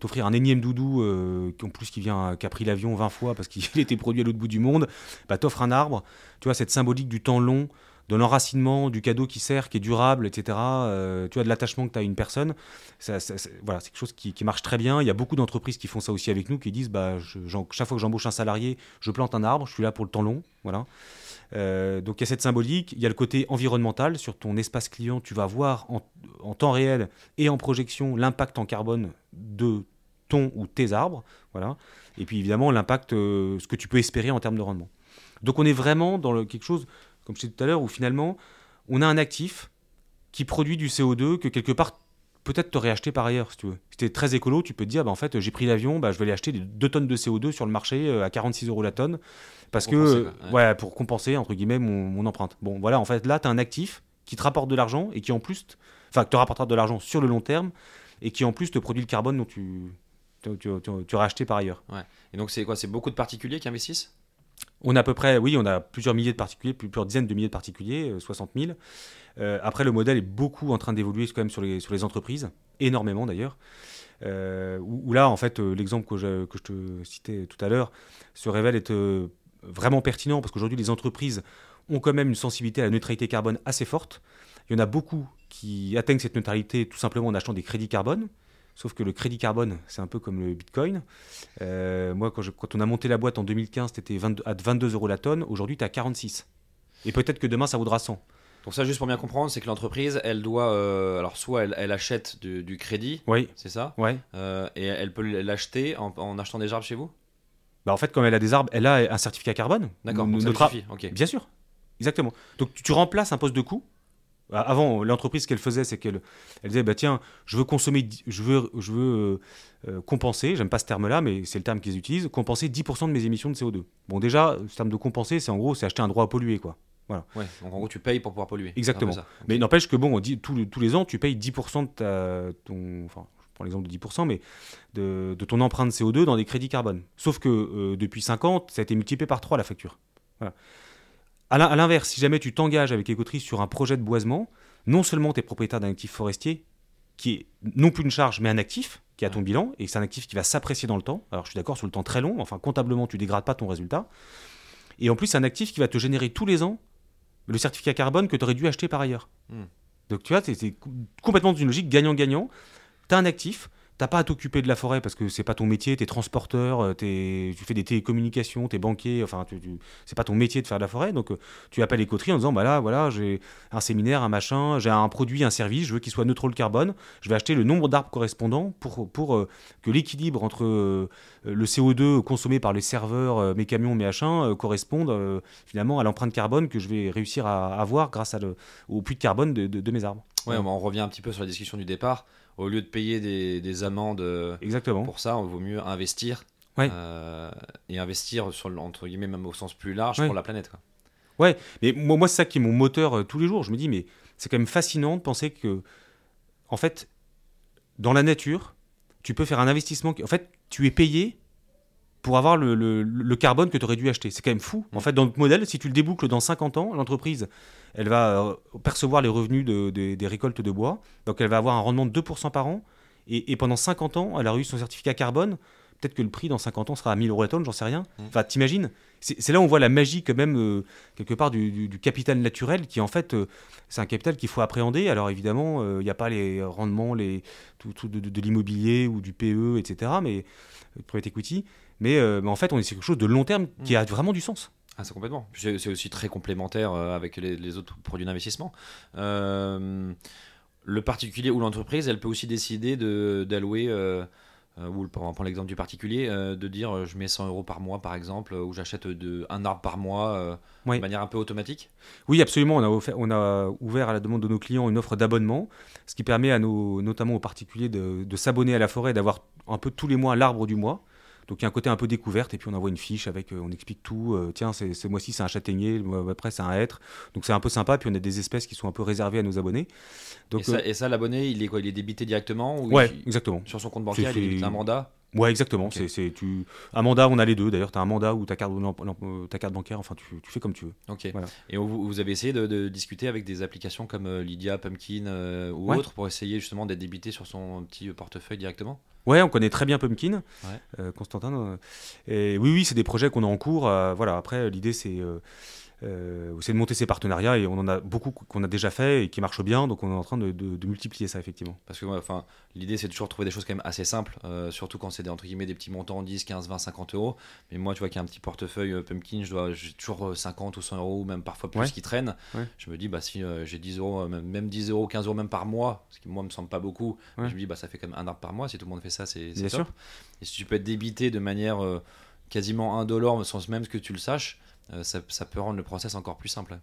t'offrir un énième doudou, euh, en plus qui vient, qui a pris l'avion 20 fois parce qu'il était produit à l'autre bout du monde, bah, t'offres un arbre, tu vois, cette symbolique du temps long, de l'enracinement, du cadeau qui sert, qui est durable, etc. euh, tu vois, de l'attachement que tu as à une personne. Ça, ça- ça- voilà, c'est quelque chose qui, marche très bien. Il y a beaucoup d'entreprises qui font ça aussi avec nous, qui disent bah, je- chaque fois que j'embauche un salarié, je plante un arbre, je suis là pour le temps long. Voilà. Euh, donc il y a cette symbolique, il y a le côté environnemental. Sur ton espace client, tu vas voir en, temps réel et en projection l'impact en carbone de ton ou tes arbres. Voilà. Et puis évidemment l'impact, euh, ce que tu peux espérer en termes de rendement. Donc on est vraiment dans le- quelque chose, comme je disais tout à l'heure, où finalement on a un actif qui produit du CO2 que quelque part peut-être t'aurais acheté par ailleurs, si tu veux. Si t'es très écolo, tu peux te dire, bah, en fait, j'ai pris l'avion, bah, je vais aller acheter 2 tonnes de CO2 sur le marché euh, à 46 euros la tonne, parce Pour que, compenser, euh, ouais. ouais, pour compenser, entre guillemets, mon, mon empreinte. Bon, voilà, en fait, là, tu as un actif qui te rapporte de l'argent et qui en plus, enfin, qui te rapportera de l'argent sur le long terme et qui en plus te produit le carbone dont tu, tu, tu, tu- tu aurais acheté par ailleurs. Et donc, c'est quoi? C'est beaucoup de particuliers qui investissent? On a à peu près, oui, on a plusieurs milliers de particuliers, plusieurs dizaines de milliers de particuliers, euh, 60 000. Euh, après, le modèle est beaucoup en train d'évoluer quand même sur les, sur les entreprises, énormément d'ailleurs. Euh, où, où là, en fait, euh, l'exemple que je, que je te citais tout à l'heure se révèle être euh, vraiment pertinent parce qu'aujourd'hui, les entreprises ont quand même une sensibilité à la neutralité carbone assez forte. Il y en a beaucoup qui atteignent cette neutralité tout simplement en achetant des crédits carbone. Sauf que le crédit carbone, c'est un peu comme le bitcoin. Euh, moi, quand, je- quand on a monté la boîte en 2015, c'était 22 à 22 euros la tonne. Aujourd'hui, tu es à 46. Et peut-être que demain, ça vaudra 100. Donc, ça, juste pour bien comprendre, c'est que l'entreprise, elle doit. euh, alors, soit elle, elle achète du, du crédit, Oui, c'est ça? Ouais. Euh, Et elle peut l'acheter en, en achetant des arbres chez vous? Bah, en fait, comme elle a des arbres, elle a un certificat carbone. D'accord, notre. Bien sûr, exactement. Donc tu, tu remplaces un poste de coût. Ah, Avant, l'entreprise, ce qu'elle faisait, c'est qu'elle elle disait bah, tiens, je veux consommer, je veux, je veux euh, euh, compenser, j'aime pas ce terme-là, mais c'est le terme qu'ils utilisent, compenser 10% de mes émissions de CO2. Bon, déjà, ce terme de compenser, c'est en gros, c'est acheter un droit à polluer, quoi. Ouais, donc en gros, tu payes pour pouvoir polluer. Exactement. Mais n'empêche que, bon, on dit, tous, les- tous les ans, tu payes 10% de ta, ton. Enfin, prends l'exemple de 10%, mais de, de ton empreinte CO2 dans des crédits carbone. Sauf que euh, depuis 5 ans, ça a été multiplié par 3 la facture. Voilà. À l'in- à l'inverse, si jamais tu t'engages avec Écoterie sur un projet de boisement, non seulement tu es propriétaire d'un actif forestier, qui est non plus une charge, mais un actif qui est à ton bilan, et c'est un actif qui va s'apprécier dans le temps. Alors je suis d'accord sur le temps très long, enfin comptablement, tu dégrades pas ton résultat. Et en plus, c'est un actif qui va te générer tous les ans le certificat carbone que tu aurais dû acheter par ailleurs. Hmm. Donc tu vois, c'est c'est com- complètement dans une logique gagnant-gagnant. Tu as un actif, t'as pas à t'occuper de la forêt parce que c'est pas ton métier, tu es transporteur, euh, t'es- tu fais des télécommunications, tu es banquier, enfin c'est pas ton métier de faire de la forêt. Donc euh, tu appelles Écoterie en disant bah là voilà, j'ai un séminaire, un machin, j'ai un produit, un service, je veux qu'il soit neutral carbone, je vais acheter le nombre d'arbres correspondant pour, pour euh, que l'équilibre entre le CO2 consommé par les serveurs, mes camions, mes machins, corresponde finalement à l'empreinte carbone que je vais réussir à avoir grâce le- au puits de carbone de, de- mes arbres. Ouais, on revient un petit peu sur la discussion du départ. Au lieu de payer des, des amendes euh, Exactement. pour ça, il vaut mieux investir. Ouais. euh, et investir sur entre guillemets même au sens plus large Ouais. pour la planète. quoi. Mais moi, moi c'est ça qui est mon moteur euh, tous les jours. Je me dis, mais c'est quand même fascinant de penser que, en fait, dans la nature, tu peux faire un investissement. qui- En fait, tu es payé pour avoir le, le- le carbone que tu aurais dû acheter. C'est quand même fou. En Mm. fait, dans notre modèle, si tu le déboucles dans 50 ans, l'entreprise, elle va euh, percevoir les revenus de- de- des récoltes de bois. Donc, elle va avoir un rendement de 2% par an. Et, et pendant 50 ans, elle a eu son certificat carbone. Peut-être que le prix dans 50 ans sera à 1000 euros la tonne, j'en sais rien. Mm. Enfin, t'imagines? C'est là où on voit la magie quand même, euh, quelque part, du, du- du capital naturel qui, en fait, euh, c'est un capital qu'il faut appréhender. Alors, évidemment, euh, il n'y a pas les rendements les, tout, tout de, de- l'immobilier ou du PE, etc., mais private equity. Mais, euh, mais en fait, on est sur quelque chose de long terme qui a vraiment du sens. Ah, c'est complètement. C'est aussi très complémentaire euh, avec les, les autres produits d'investissement. Euh, le particulier ou l'entreprise, elle peut aussi décider de- d'allouer, euh, ou on va prendre l'exemple du particulier, euh, de dire je mets 100 euros par mois par exemple, ou j'achète un arbre par mois Oui. de manière un peu automatique? Oui, absolument. On a, offert- on a ouvert à la demande de nos clients une offre d'abonnement, ce qui permet à nos, notamment aux particuliers de, de s'abonner à la forêt, d'avoir un peu tous les mois l'arbre du mois. Donc il y a un côté un peu découverte et puis on envoie une fiche avec, euh, on explique tout. euh, tiens, c'est- ce mois-ci c'est un châtaignier, le mois après c'est un hêtre. Donc c'est un peu sympa. Puis on a des espèces qui sont un peu réservées à nos abonnés. Donc et ça, euh, ça, l'abonné, il est quoi? Il est débité directement ou ouais, il- exactement. sur son compte bancaire, il débite un mandat? Ouais, exactement. Ok. C'est, tu... Un mandat, on a les deux. D'ailleurs, tu as un mandat ou ta carte, euh, ta carte bancaire. Enfin, tu, tu fais comme tu veux. Ok. Voilà. Et vous, vous avez essayé de, de discuter avec des applications comme euh, Lydia, Pumpkin euh, ou Ouais. autres pour essayer justement d'être débité sur son petit portefeuille directement? Ouais, on connaît très bien Pumpkin, Ouais. euh, Constantin. et oui, oui, c'est des projets qu'on a en cours. voilà. Après, l'idée, c'est, euh, euh, c'est de monter ces partenariats et on en a beaucoup qu'on a déjà fait et qui marchent bien. Donc, on est en train de, de- de multiplier ça, effectivement. Parce que enfin, l'idée c'est de toujours trouver des choses quand même assez simples, euh, surtout quand c'est des, entre guillemets, des petits montants 10, 15, 20, 50 euros. Mais moi, tu vois qu'il y a un petit portefeuille euh, Pumpkin, je dois, j'ai toujours euh, 50 ou 100 euros, ou même parfois plus Ouais. qui traînent. Ouais. Je me dis, bah, si euh, j'ai 10 euros, euh, même, même 10 euros, 15 euros même par mois, ce qui moi me semble pas beaucoup, Ouais. je me dis, bah, ça fait quand même un arbre par mois. Si tout le monde fait ça, c'est top. sûr. Et si tu peux être débité de manière euh, quasiment indolore, sans même que tu le saches, euh, ça, ça peut rendre le process encore plus simple.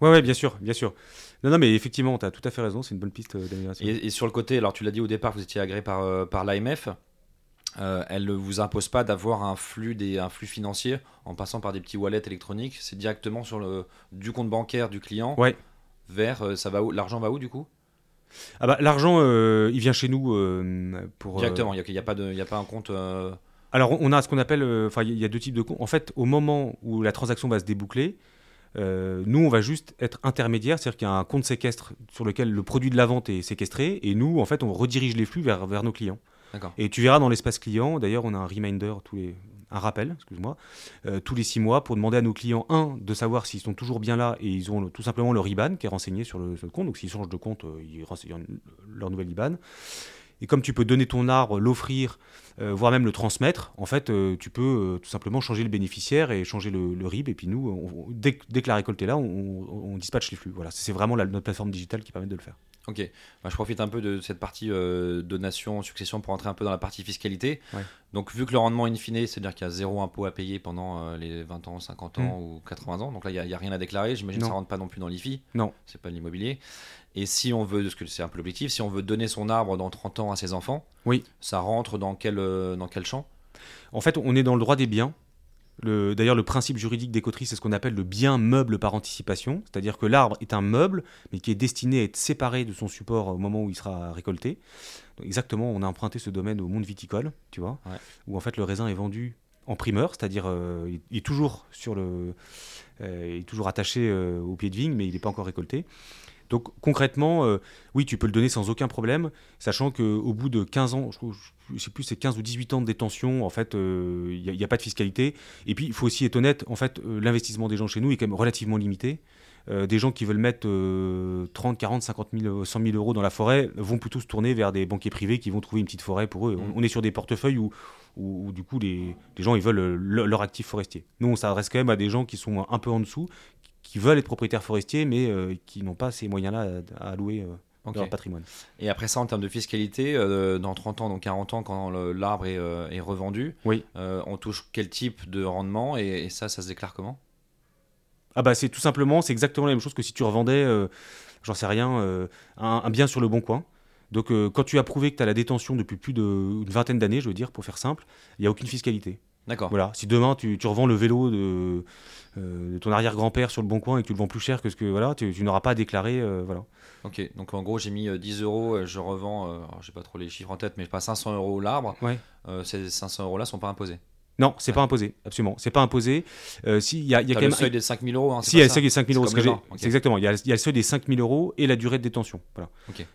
Ouais, ouais, bien sûr, bien sûr. Non, non, mais effectivement, tu as tout à fait raison. C'est une bonne piste euh, d'amélioration. Et, et sur le côté, alors tu l'as dit au départ, vous étiez agréé par, euh, par l'AMF. Euh, elle ne vous impose pas d'avoir un flux, des, un flux financier en passant par des petits wallets électroniques. C'est directement sur le, du compte bancaire du client Ouais. vers euh, ça va où L'argent va où du coup? Ah bah, l'argent, euh, il vient chez nous euh, pour. euh, Directement, il n'y a, pas de- il y a pas un compte. Alors, on a ce qu'on appelle. euh, Enfin, il y a deux types de comptes. En fait, au moment où la transaction va se déboucler, euh, nous, on va juste être intermédiaire, c'est-à-dire qu'il y a un compte séquestre sur lequel le produit de la vente est séquestré, et nous, en fait, on redirige les flux vers, vers nos clients. D'accord. Et tu verras dans l'espace client, d'ailleurs, on a un reminder, tous les, un rappel, excuse-moi, euh, tous les six mois pour demander à nos clients, un, de savoir s'ils sont toujours bien là et ils ont le- tout simplement leur IBAN qui est renseigné sur le, sur le compte. Donc s'ils changent de compte, euh, ils renseignent leur nouvelle IBAN. Et comme tu peux donner ton arbre, l'offrir, euh, voire même le transmettre, en fait, euh, tu peux euh, tout simplement changer le bénéficiaire et changer le, le RIB. Et puis nous, on- on- dès, que- dès que la récolte est là, on, on- dispatche les flux. Voilà, c'est vraiment la- notre plateforme digitale qui permet de le faire. Ok. Bah, je profite un peu de cette partie donation, succession pour entrer un peu dans la partie fiscalité. Ouais. Donc, vu que le rendement in fine, c'est-à-dire qu'il y a zéro impôt à payer pendant les 20 ans, 50 ans ou 80 ans, donc là, il n'y a, rien à déclarer. J'imagine que ça rentre pas non plus dans l'IFI. Non. C'est pas de l'immobilier. Et si on veut, parce que c'est un peu l'objectif, si on veut donner son arbre dans 30 ans à ses enfants, Oui. ça rentre dans quel, euh, dans quel champ? En fait, on est dans le droit des biens. Le- D'ailleurs, le principe juridique des coteries, c'est ce qu'on appelle le bien meuble par anticipation. C'est-à-dire que l'arbre est un meuble, mais qui est destiné à être séparé de son support au moment où il sera récolté. Donc, exactement, on a emprunté ce domaine au monde viticole, tu vois, Ouais. où en fait le raisin est vendu en primeur, c'est-à-dire euh, il- il est toujours sur le, euh, il est toujours attaché euh, au pied de vigne, mais il n'est pas encore récolté. Donc concrètement, euh, oui, tu peux le donner sans aucun problème, sachant qu'au bout de 15 ans, je ne sais plus, c'est 15 ou 18 ans de détention, en fait, euh, il n'y a, pas de fiscalité. Et puis, il faut aussi être honnête, en fait, euh, l'investissement des gens chez nous est quand même relativement limité. Euh, des gens qui veulent mettre euh, 30, 40, 50 000, 100 000 euros dans la forêt vont plutôt se tourner vers des banquiers privés qui vont trouver une petite forêt pour eux. Mm. On, on est sur des portefeuilles où, où, où, du coup les, les gens ils veulent euh, le- leur actif forestier. Nous, on s'adresse quand même à des gens qui sont un peu en dessous, qui veulent être propriétaires forestiers, mais euh, qui n'ont pas ces moyens-là à, à allouer euh, Ok. dans leur patrimoine. Et après ça, en termes de fiscalité, euh, dans 30 ans, donc 40 ans, quand l'arbre est, euh, est revendu, Oui. euh, on touche quel type de rendement et, et ça, ça se déclare comment? Ah bah c'est tout simplement, c'est exactement la même chose que si tu revendais, euh, j'en sais rien, euh, un, un bien sur le bon coin. Donc euh, quand tu as prouvé que tu as la détention depuis plus d'une vingtaine d'années, je veux dire, pour faire simple, il n'y a aucune fiscalité. D'accord. Voilà. Si demain tu, tu revends le vélo de, euh, de ton arrière-grand-père sur le bon coin et que tu le vends plus cher que ce que voilà, tu, tu n'auras pas à déclarer, euh, voilà. Ok, donc en gros, j'ai mis euh, 10 euros, euh, je revends, alors, j'ai pas trop les chiffres en tête, mais pas 500 euros l'arbre. Ouais. Ces 500 euros là sont pas imposés. Non, c'est pas imposé, absolument. C'est pas imposé. Euh, si, il y a, y a quand le même seuil des 5000 euros. Hein, Si, il y a le seuil des 5000 euros. C'est exactement. Il y, a, il y a le seuil des 5000 euros et la durée de détention. Voilà.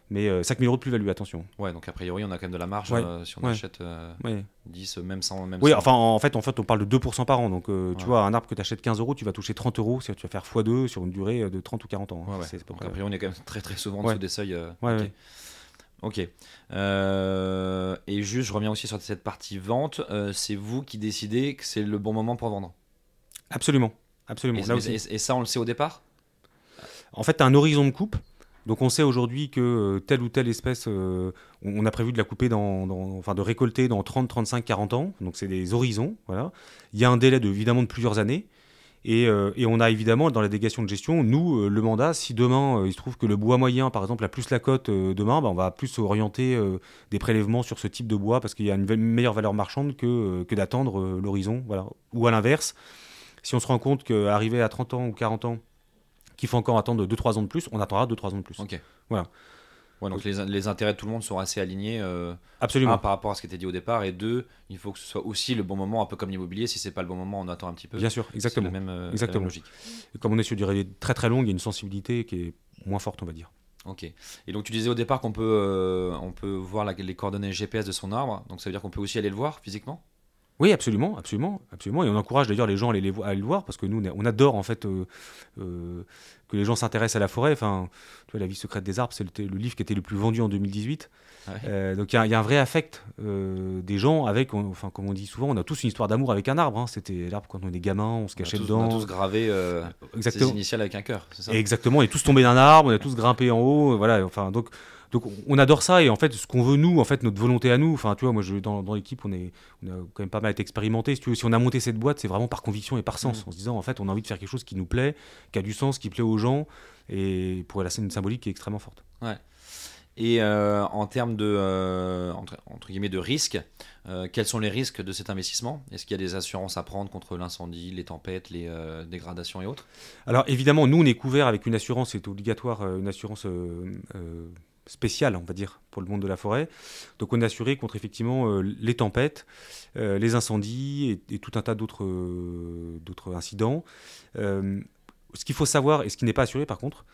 Mais euh, 5000 euros de plus-value, attention. Ouais, donc a priori, on a quand même de la marge Ouais. euh, si on Ouais. achète euh, Ouais. 10, même 100. Même Oui, 100. enfin, en fait, en fait, on parle de 2% par an. Donc, euh, tu Ouais. vois, un arbre que tu achètes 15 euros, tu vas toucher 30 euros. Tu vas faire x2 sur une durée euh, de 30 ou 40 ans. hein. Ouais, ouais. Donc a priori, on est quand même très très souvent en Ouais. dessous des seuils. euh, Ouais, ok. Euh, et juste, je reviens aussi sur cette partie vente. euh, c'est vous qui décidez que c'est le bon moment pour vendre. Absolument. Absolument. Et, Là aussi. et- et ça, on le sait au départ? En fait, tu as un horizon de coupe. Donc on sait aujourd'hui que euh, telle ou telle espèce, euh, on on a prévu de la couper dans, dans- enfin de récolter dans 30, 35, 40 ans. Donc c'est des horizons, voilà. Il y a un délai de, évidemment de plusieurs années. Et, euh, et on a évidemment dans la délégation de gestion, nous, euh, le mandat, si demain euh, il se trouve que le bois moyen, par exemple, a plus la cote demain, bah, on va plus orienter des prélèvements sur ce type de bois parce qu'il y a une meilleure valeur marchande que, que d'attendre l'horizon. Voilà. Ou à l'inverse, si on se rend compte qu'arrivé à 30 ans ou 40 ans, qu'il faut encore attendre 2-3 ans de plus, on attendra 2-3 ans de plus. Voilà. Ouais, donc les, les intérêts de tout le monde sont assez alignés. euh, Absolument. un, par rapport à ce qui était dit au départ, et deux, il faut que ce soit aussi le bon moment, un peu comme l'immobilier. Si c'est pas le bon moment, on attend un petit peu. Bien sûr, exactement. la même, euh, la même Exactement. logique. Et comme on est sur des durées très très longues, il y a une sensibilité qui est moins forte, on va dire. Ok. Et donc tu disais au départ qu'on peut, euh, on peut voir la- les coordonnées GPS de son arbre. Donc ça veut dire qu'on peut aussi aller le voir physiquement? Oui, absolument, absolument, absolument. Et on encourage d'ailleurs les gens à aller, les vo- à aller le voir parce que nous, on adore en fait euh, euh, que les gens s'intéressent à la forêt. Enfin, tu vois, La vie secrète des arbres, c'est le, le livre qui était le plus vendu en 2018. Ouais. Euh, donc il y, a- il y a un vrai affect des gens avec, on- enfin, comme on dit souvent, on a tous une histoire d'amour avec un arbre. hein. C'était l'arbre quand on est gamin, on se On cachait tous, dedans. on a tous gravé ses initiales avec un cœur. C'est ça? Exactement, on est tous tombés d'un arbre, on a tous grimpé en haut, voilà. Enfin, donc, donc on adore ça et en fait, ce qu'on veut nous, en fait, notre volonté à nous. Enfin, tu vois, moi, je, dans, dans l'équipe, on est, on a quand même pas mal été expérimenté. Si, tu veux, si on a monté cette boîte, c'est vraiment par conviction et par sens, Mm. en se disant, en fait, on a envie de faire quelque chose qui nous plaît, qui a du sens, qui plaît aux gens et pour la scène symbolique qui est extrêmement forte. Et euh, en termes de, euh, entre, entre guillemets, de risques, euh, quels sont les risques de cet investissement? Est-ce qu'il y a des assurances à prendre contre l'incendie, les tempêtes, les dégradations et autres? Alors évidemment, nous, on est couvert avec une assurance, c'est obligatoire, une assurance spéciale, on va dire, pour le monde de la forêt. Donc on est assuré contre effectivement euh, les tempêtes, euh, les incendies et, tout un tas d'autres euh, incidents. Ce qu'il faut savoir, et ce qui n'est pas assuré par contre,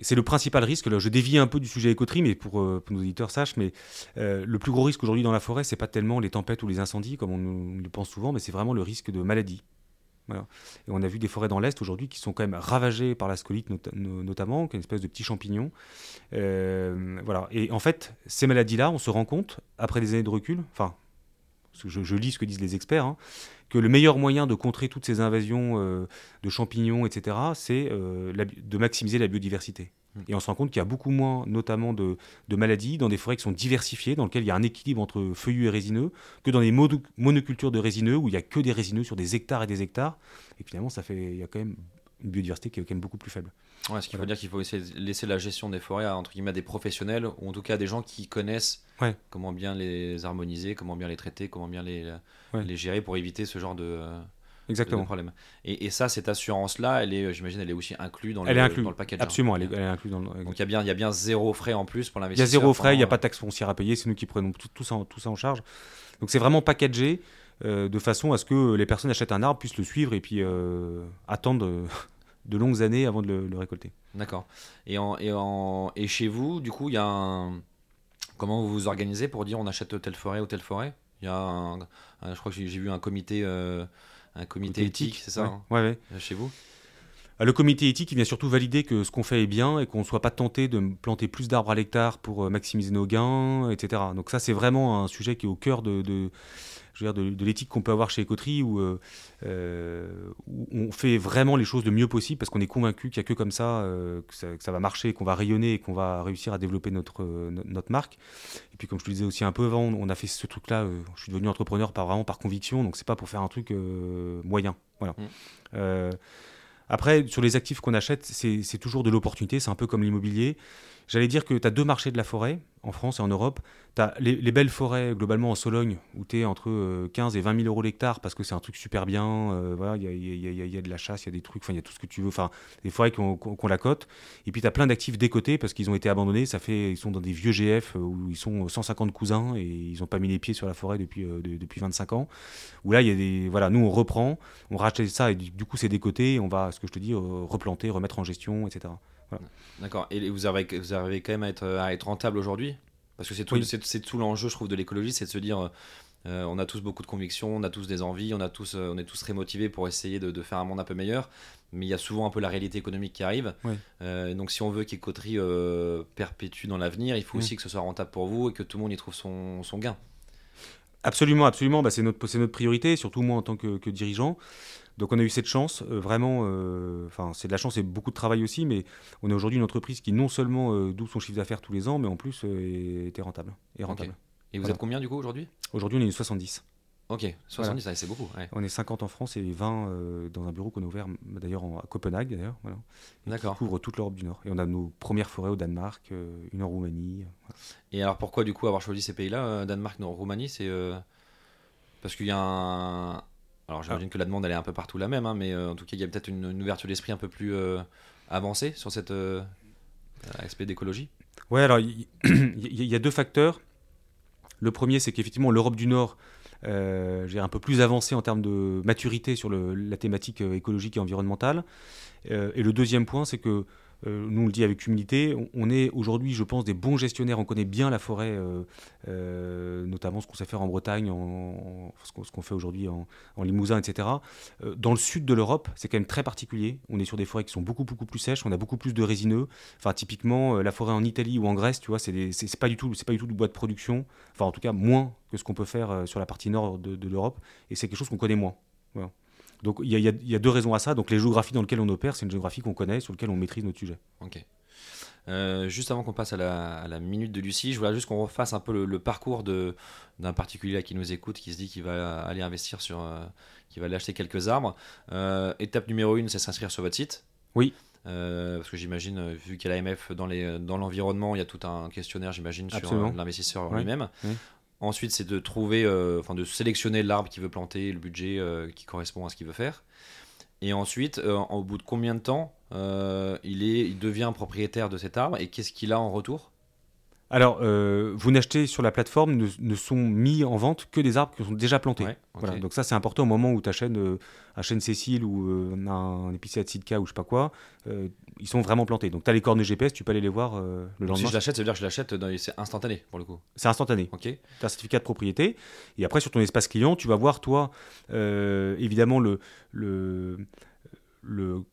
c'est le principal risque. Je dévie un peu du sujet écoterie, mais pour, pour nos auditeurs sachent, mais le plus gros risque aujourd'hui dans la forêt, c'est pas tellement les tempêtes ou les incendies, comme on, on le pense souvent, mais c'est vraiment le risque de maladie. Et on a vu des forêts dans l'Est aujourd'hui qui sont quand même ravagées par la scolite nota- no- notamment, qui est une espèce de petit champignon. Euh, voilà. Et en fait, ces maladies-là, on se rend compte, après des années de recul, enfin, je, lis ce que disent les experts, hein, que le meilleur moyen de contrer toutes ces invasions euh, de champignons, etc., c'est euh, de maximiser la biodiversité. Et on se rend compte qu'il y a beaucoup moins, notamment, de, de maladies dans des forêts qui sont diversifiées, dans lesquelles il y a un équilibre entre feuillus et résineux, que dans des mono- monocultures de résineux, où il n'y a que des résineux sur des hectares et des hectares. Et finalement, ça fait, il y a quand même une biodiversité qui est quand même beaucoup plus faible. Ouais, ce qui veut Voilà. dire qu'il faut essayer de laisser la gestion des forêts à, entre guillemets, à des professionnels, ou en tout cas à des gens qui connaissent Ouais. comment bien les harmoniser, comment bien les traiter, comment bien les, Ouais. les gérer pour éviter ce genre de, Exactement. problème. Et, et ça, cette assurance-là, elle est, j'imagine, elle est aussi inclue dans, Elle le, est inclue. dans le package. hein. Absolument, elle est, elle est incluse dans le. Donc il y, a bien, il y a bien zéro frais en plus pour Il y a l'investisseur. zéro frais, il n'y a pas de taxe foncière à payer, c'est nous qui prenons tout, tout ça, en- tout ça en charge. Donc c'est vraiment packagé euh, de façon à ce que les personnes achètent un arbre, puissent le suivre et puis euh, attendent euh, de longues années avant de le, le récolter. D'accord. Et, en, et, en, et chez vous, du coup, il y a un. Comment vous vous organisez pour dire on achète telle forêt ou telle forêt? Il y a un, un- Je crois que j'ai vu un comité, un comité éthique, c'est ça ouais. hein, Ouais, ouais. Chez vous? Le comité éthique, il vient surtout valider que ce qu'on fait est bien et qu'on ne soit pas tenté de planter plus d'arbres à l'hectare pour euh, maximiser nos gains, etc. Donc ça, c'est vraiment un sujet qui est au cœur de, de, je veux dire, de, de l'éthique qu'on peut avoir chez Écoterie, où, euh, euh, où on fait vraiment les choses le mieux possible parce qu'on est convaincu qu'il n'y a que comme ça, euh, que ça que ça va marcher, qu'on va rayonner et qu'on va réussir à développer notre, euh, no- notre marque. Et puis comme je te le disais aussi un peu avant, on a fait ce truc-là, je suis devenu entrepreneur par, vraiment par conviction, donc c'est pas pour faire un truc moyen. Voilà. Mm. Après, sur les actifs qu'on achète, c'est toujours de l'opportunité, c'est un peu comme l'immobilier. J'allais dire que tu as deux marchés de la forêt, en France et en Europe. Tu as les, les belles forêts, globalement en Sologne, où tu es entre euh, 15 et 20 000 euros l'hectare, parce que c'est un truc super bien. euh, voilà, Il y, il y y il y a de la chasse, il y a des trucs, il y a tout ce que tu veux. Enfin, des forêts qui ont la cote. Et puis tu as plein d'actifs décotés, parce qu'ils ont été abandonnés. Ça fait, ils sont dans des vieux GF, euh, où ils sont 150 cousins, et ils n'ont pas mis les pieds sur la forêt depuis, euh, de- depuis 25 ans. Où là, y a des. Voilà, nous, on reprend, on rachète ça, et du, coup, c'est décoté, et on va, ce que je te dis, euh, replanter, remettre en gestion, etc. D'accord. Et vous arrivez, vous arrivez quand même à être, à être rentable aujourd'hui? Parce que c'est tout, Oui. c'est, c'est tout l'enjeu, je trouve, de l'écologie, c'est de se dire. euh, on a tous beaucoup de convictions, on a tous des envies, on, a tous, euh, on est tous très motivés pour essayer de, de faire un monde un peu meilleur, mais il y a souvent un peu la réalité économique qui arrive. Oui. Euh, donc si on veut qu'Écoterie perpétue dans l'avenir, il faut Oui. aussi que ce soit rentable pour vous et que tout le monde y trouve son, son gain. Absolument, absolument. Bah, c'est notre, priorité, surtout moi en tant que, que dirigeant. Donc on a eu cette chance, euh, vraiment, euh, enfin c'est de la chance et beaucoup de travail aussi, mais on est aujourd'hui une entreprise qui non seulement euh, double son chiffre d'affaires tous les ans, mais en plus était rentable. Est rentable. Et vous Voilà. êtes combien du coup aujourd'hui? Aujourd'hui on est une 70. Ok, 70, ouais, c'est beaucoup. ouais. On est 50 en France et 20 euh, dans un bureau qu'on a ouvert d'ailleurs à Copenhague d'ailleurs. Voilà. D'accord. couvre toute l'Europe du Nord. Et on a nos premières forêts au Danemark, euh, une en Roumanie. Et alors pourquoi du coup avoir choisi ces pays-là, euh, Danemark, non, Roumanie, c'est parce qu'il y a un. Alors j'imagine que la demande elle est un peu partout la même, hein, mais euh, en tout cas il y a peut-être une, une ouverture d'esprit un peu plus euh, avancée sur cet euh, aspect d'écologie. Ouais, alors il y, a deux facteurs. Le premier, c'est qu'effectivement, l'Europe du Nord dirais un peu plus avancée en termes de maturité sur le- la thématique écologique et environnementale. Et le deuxième point, c'est que, euh, nous on le dit avec humilité, on, est aujourd'hui, je pense, des bons gestionnaires. On connaît bien la forêt, euh, euh, notamment ce qu'on sait faire en Bretagne, ce qu'on fait aujourd'hui en, Limousin, etc. Dans le sud de l'Europe, c'est quand même très particulier. On est sur des forêts qui sont beaucoup, beaucoup plus sèches. On a beaucoup plus de résineux. Enfin, typiquement, la forêt en Italie ou en Grèce, tu vois, c'est pas du tout, c'est pas du tout du bois de production. Enfin, en tout cas, moins que ce qu'on peut faire sur la partie nord de, l'Europe. Et c'est quelque chose qu'on connaît moins. Donc, il y, a- y y deux raisons à ça. Donc, les géographies dans lesquelles on opère, c'est une géographie qu'on connaît, sur laquelle on maîtrise notre sujet. Ok. Euh, juste avant qu'on passe à la, à la minute de Lucie, je voulais juste qu'on refasse un peu le, le parcours de- d'un particulier là qui nous écoute, qui se dit qu'il va aller investir sur, euh, qu'il va aller acheter quelques arbres. Euh, étape numéro une, c'est s'inscrire sur votre site. Oui. Euh, parce que j'imagine, vu qu'il y a l'AMF dans les- dans l'environnement, il y a tout un questionnaire, j'imagine, sur l'investisseur lui-même. Oui. Ensuite, c'est de trouver, euh, enfin de sélectionner l'arbre qu'il veut planter, le budget euh, qui correspond à ce qu'il veut faire. Et ensuite, euh, au bout de combien de temps il, est, il devient propriétaire de cet arbre et qu'est-ce qu'il a en retour? Alors, euh, vous n'achetez sur la plateforme, ne, ne sont mis en vente que des arbres qui sont déjà plantés. Ouais, ok. Voilà, donc ça c'est important au moment où tu achètes euh, un chêne Cécile ou euh, un, épicéa de Sitka ou je sais pas quoi, euh, ils sont vraiment plantés. Donc tu as les cornes GPS, tu peux aller les voir euh, le Donc, si lendemain. je l'achète, ça veut dire que je l'achète, c'est instantané pour le coup. C'est instantané. Ok. Tu as un certificat de propriété. Et après, sur ton espace client, tu vas voir, toi, évidemment, le, le, le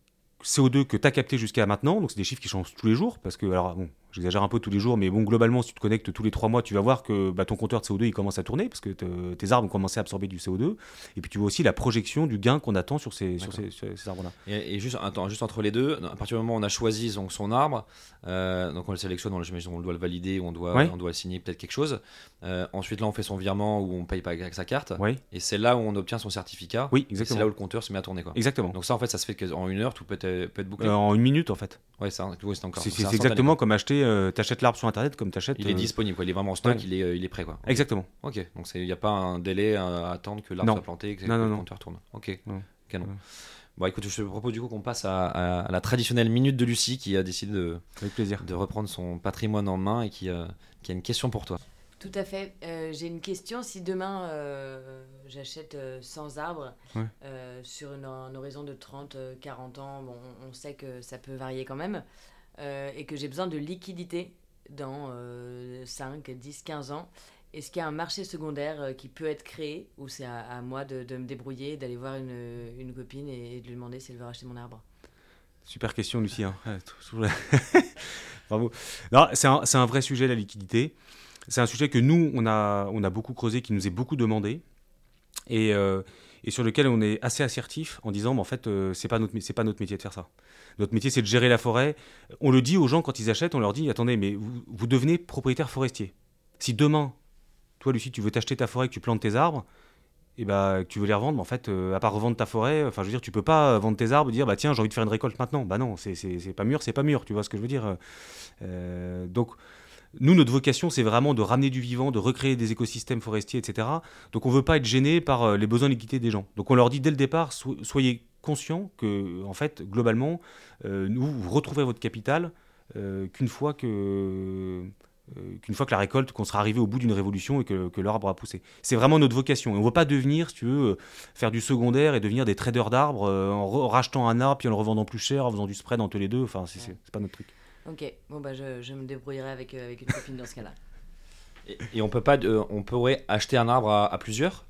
CO2 que tu as capté jusqu'à maintenant. Donc, c'est des chiffres qui changent tous les jours. Parce que, alors, bon, j'exagère un peu tous les jours, mais bon, globalement, si tu te connectes tous les trois mois, tu vas voir que bah, ton compteur de CO2, il commence à tourner. Parce que te- tes arbres ont commencé à absorber du CO2. Et puis, tu vois aussi la projection du gain qu'on attend sur ces, sur ces, sur ces arbres-là. Et, et juste, attends, juste entre les deux, à partir du moment où on a choisi donc, son arbre, euh, donc on le sélectionne, on, on doit le valider, on doit, Ouais. on doit signer peut-être quelque chose. Euh, ensuite, là, on fait son virement ou on paye pas avec sa carte. Et c'est là où on obtient son certificat. oui Et c'est exactement. là où le compteur se met à tourner. Quoi. Exactement. Donc ça, en fait, ça se fait qu'en une heure, tout peut être, peut être bouclé. Euh, en une minute, en fait. ouais, c'est encore. C'est exactement comme acheter, euh, t'achètes l'arbre sur Internet comme t'achètes. Il est euh, disponible, quoi. il est vraiment en stock, ouais. il, est, euh, il est prêt. Quoi. Exactement. Ok, donc il n'y a pas un délai à attendre que l'arbre soit planté et que Non, non, le non. compteur tourne. Ok, Non. canon. Ouais. Bon, écoute, je te propose du coup qu'on passe à, à- à la traditionnelle minute de Lucie qui a décidé de, Avec plaisir. de reprendre son patrimoine en main et qui, euh, qui a une question pour toi. Tout à fait. Euh, J'ai une question. Si demain euh, j'achète euh, 100 arbres Ouais. euh, sur une- un horizon de 30, euh, 40 ans, bon, on on sait que ça peut varier quand même, euh, et que j'ai besoin de liquidité dans euh, 5, 10, 15 ans, est-ce qu'il y a un marché secondaire euh, qui peut être créé ou c'est à, moi de, me débrouiller, d'aller voir une, copine et, de lui demander si elle veut racheter mon arbre? Super question, Lucie. hein. Bravo. C'est un, vrai sujet, la liquidité. C'est un sujet que nous, on a, beaucoup creusé, qui nous est beaucoup demandé. Et, euh, et sur lequel on est assez assertif en disant, mais en fait, euh, c'est pas notre, pas notre métier de faire ça. Notre métier, c'est de gérer la forêt. On le dit aux gens quand ils achètent, on leur dit, attendez, mais vous, vous devenez propriétaire forestier. Si demain, toi, Lucie, tu veux t'acheter ta forêt, que tu plantes tes arbres, et bah, que tu veux les revendre, mais en fait, euh, à part revendre ta forêt, enfin, je veux dire, tu peux pas euh, vendre tes arbres et dire, bah tiens, j'ai envie de faire une récolte maintenant. Bah non, c'est- pas mûr, c'est pas mûr, tu vois ce que je veux dire. Euh, donc, nous, notre vocation, c'est vraiment de ramener du vivant, de recréer des écosystèmes forestiers, etc. Donc, on veut pas être gêné par les besoins de liquidité des gens. Donc, on leur dit dès le départ, so- soyez conscients que, en fait, globalement, euh, nous, vous retrouverez votre capital euh, qu'une fois que euh, qu'une fois que la récolte, qu'on sera arrivé au bout d'une révolution et que, que l'arbre a poussé. C'est vraiment notre vocation. Et on ne veut pas devenir, si tu veux, faire du secondaire et devenir des traders d'arbres en, rachetant un arbre puis en le revendant plus cher, en faisant du spread entre les deux. Enfin, c'est c'est- c'est pas notre truc. Ok, bon bah je, je me débrouillerai avec, euh, avec une copine dans ce cas-là. Et, et on peut pas, euh, on pourrait acheter un arbre à, à plusieurs?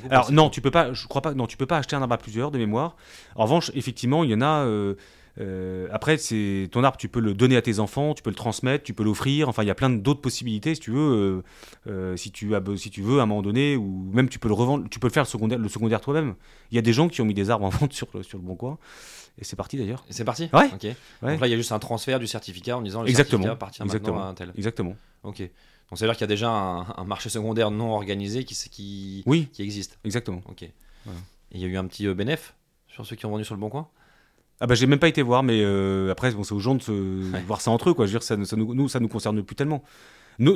Coup, Alors non, tu peux pas. Je crois pas. Non, tu peux pas acheter un arbre à plusieurs de mémoire. En revanche, effectivement, il y en a. euh, Euh, après, c'est ton arbre, tu peux le donner à tes enfants, tu peux le transmettre, tu peux l'offrir. Enfin, il y a plein d'autres possibilités si tu veux. euh, si tu as, si tu veux, à un moment donné, ou même tu peux le revendre, tu peux le faire le secondaire, le secondaire toi-même. Il y a des gens qui ont mis des arbres en vente sur le, sur le bon coin, et c'est parti d'ailleurs. C'est parti Ouais. Ok. Ouais. Donc là, il y a juste un transfert du certificat en disant le Exactement. certificat appartient Exactement. maintenant à un tel. Exactement. Ok. Donc ça veut dire qu'il y a déjà un, un marché secondaire non organisé qui, qui, Oui, qui existe. exactement. Ok. Et il y a eu un petit euh, bénéf sur ceux qui ont vendu sur le bon coin? Ah bah j'ai même pas été voir, mais euh, après bon, c'est aux gens de, se, voir ça entre eux quoi. Je veux dire, ça, ça nous, nous ça nous concerne plus tellement. Nous,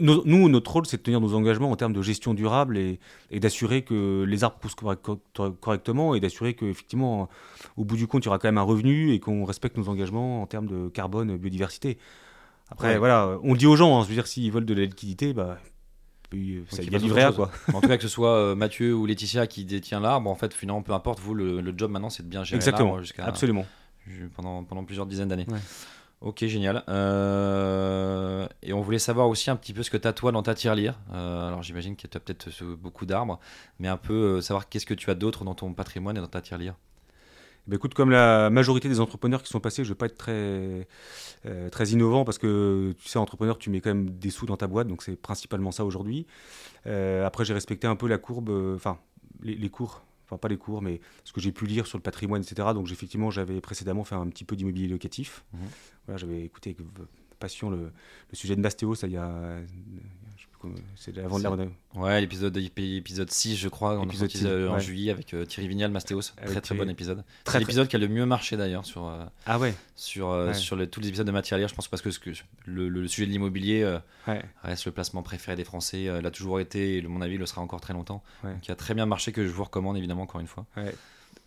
notre rôle c'est de tenir nos engagements en termes de gestion durable et, et d'assurer que les arbres poussent correct- cor- correctement et d'assurer que effectivement au bout du compte il y aura quand même un revenu et qu'on respecte nos engagements en termes de carbone, biodiversité. Après Ouais. voilà, on dit aux gens, hein, je veux dire s'ils veulent de la liquidité, bah puis, ça, il y a du c'est vrai autre quoi. En tout cas, que ce soit euh, Mathieu ou Laetitia qui détient l'arbre, en fait, finalement, peu importe, vous, le, le job maintenant, c'est de bien gérer Exactement, l'arbre jusqu'à absolument. pendant, pendant plusieurs dizaines d'années. Ouais. Ok, génial. Euh, et on voulait savoir aussi un petit peu ce que tu as toi dans ta tirelire. Euh, alors j'imagine que tu as peut-être euh, beaucoup d'arbres, mais un peu euh, savoir qu'est-ce que tu as d'autre dans ton patrimoine et dans ta tirelire. Bah, écoute, comme la majorité des entrepreneurs qui sont passés, je vais pas être très, euh, très innovant parce que tu sais, entrepreneur, tu mets quand même des sous dans ta boîte, donc c'est principalement ça aujourd'hui. Euh, après, j'ai respecté un peu la courbe, euh, enfin, les, les cours, enfin, pas les cours, mais ce que j'ai pu lire sur le patrimoine, etc. Donc, effectivement, j'avais précédemment fait un petit peu d'immobilier locatif. Mhm. Voilà, j'avais écouté avec passion le, le sujet de Mastéo, ça il y a. euh, C'est avant de la. Ouais, l'épisode épisode 6, je crois, on a Épisode sorti 6, euh, en ouais. juillet avec euh, Thierry Vignal, Mastéos. Très Avec très Thierry. bon épisode. Très, C'est très- l'épisode qui a le mieux marché d'ailleurs sur, euh, Ah ouais, sur, euh, Ouais. sur tous les épisodes de Matière je pense parce que, le, le sujet de l'immobilier euh, reste le placement préféré des Français. euh, l'a toujours été et, à mon avis, le sera encore très longtemps. Qui a très bien marché, que je vous recommande évidemment encore une fois.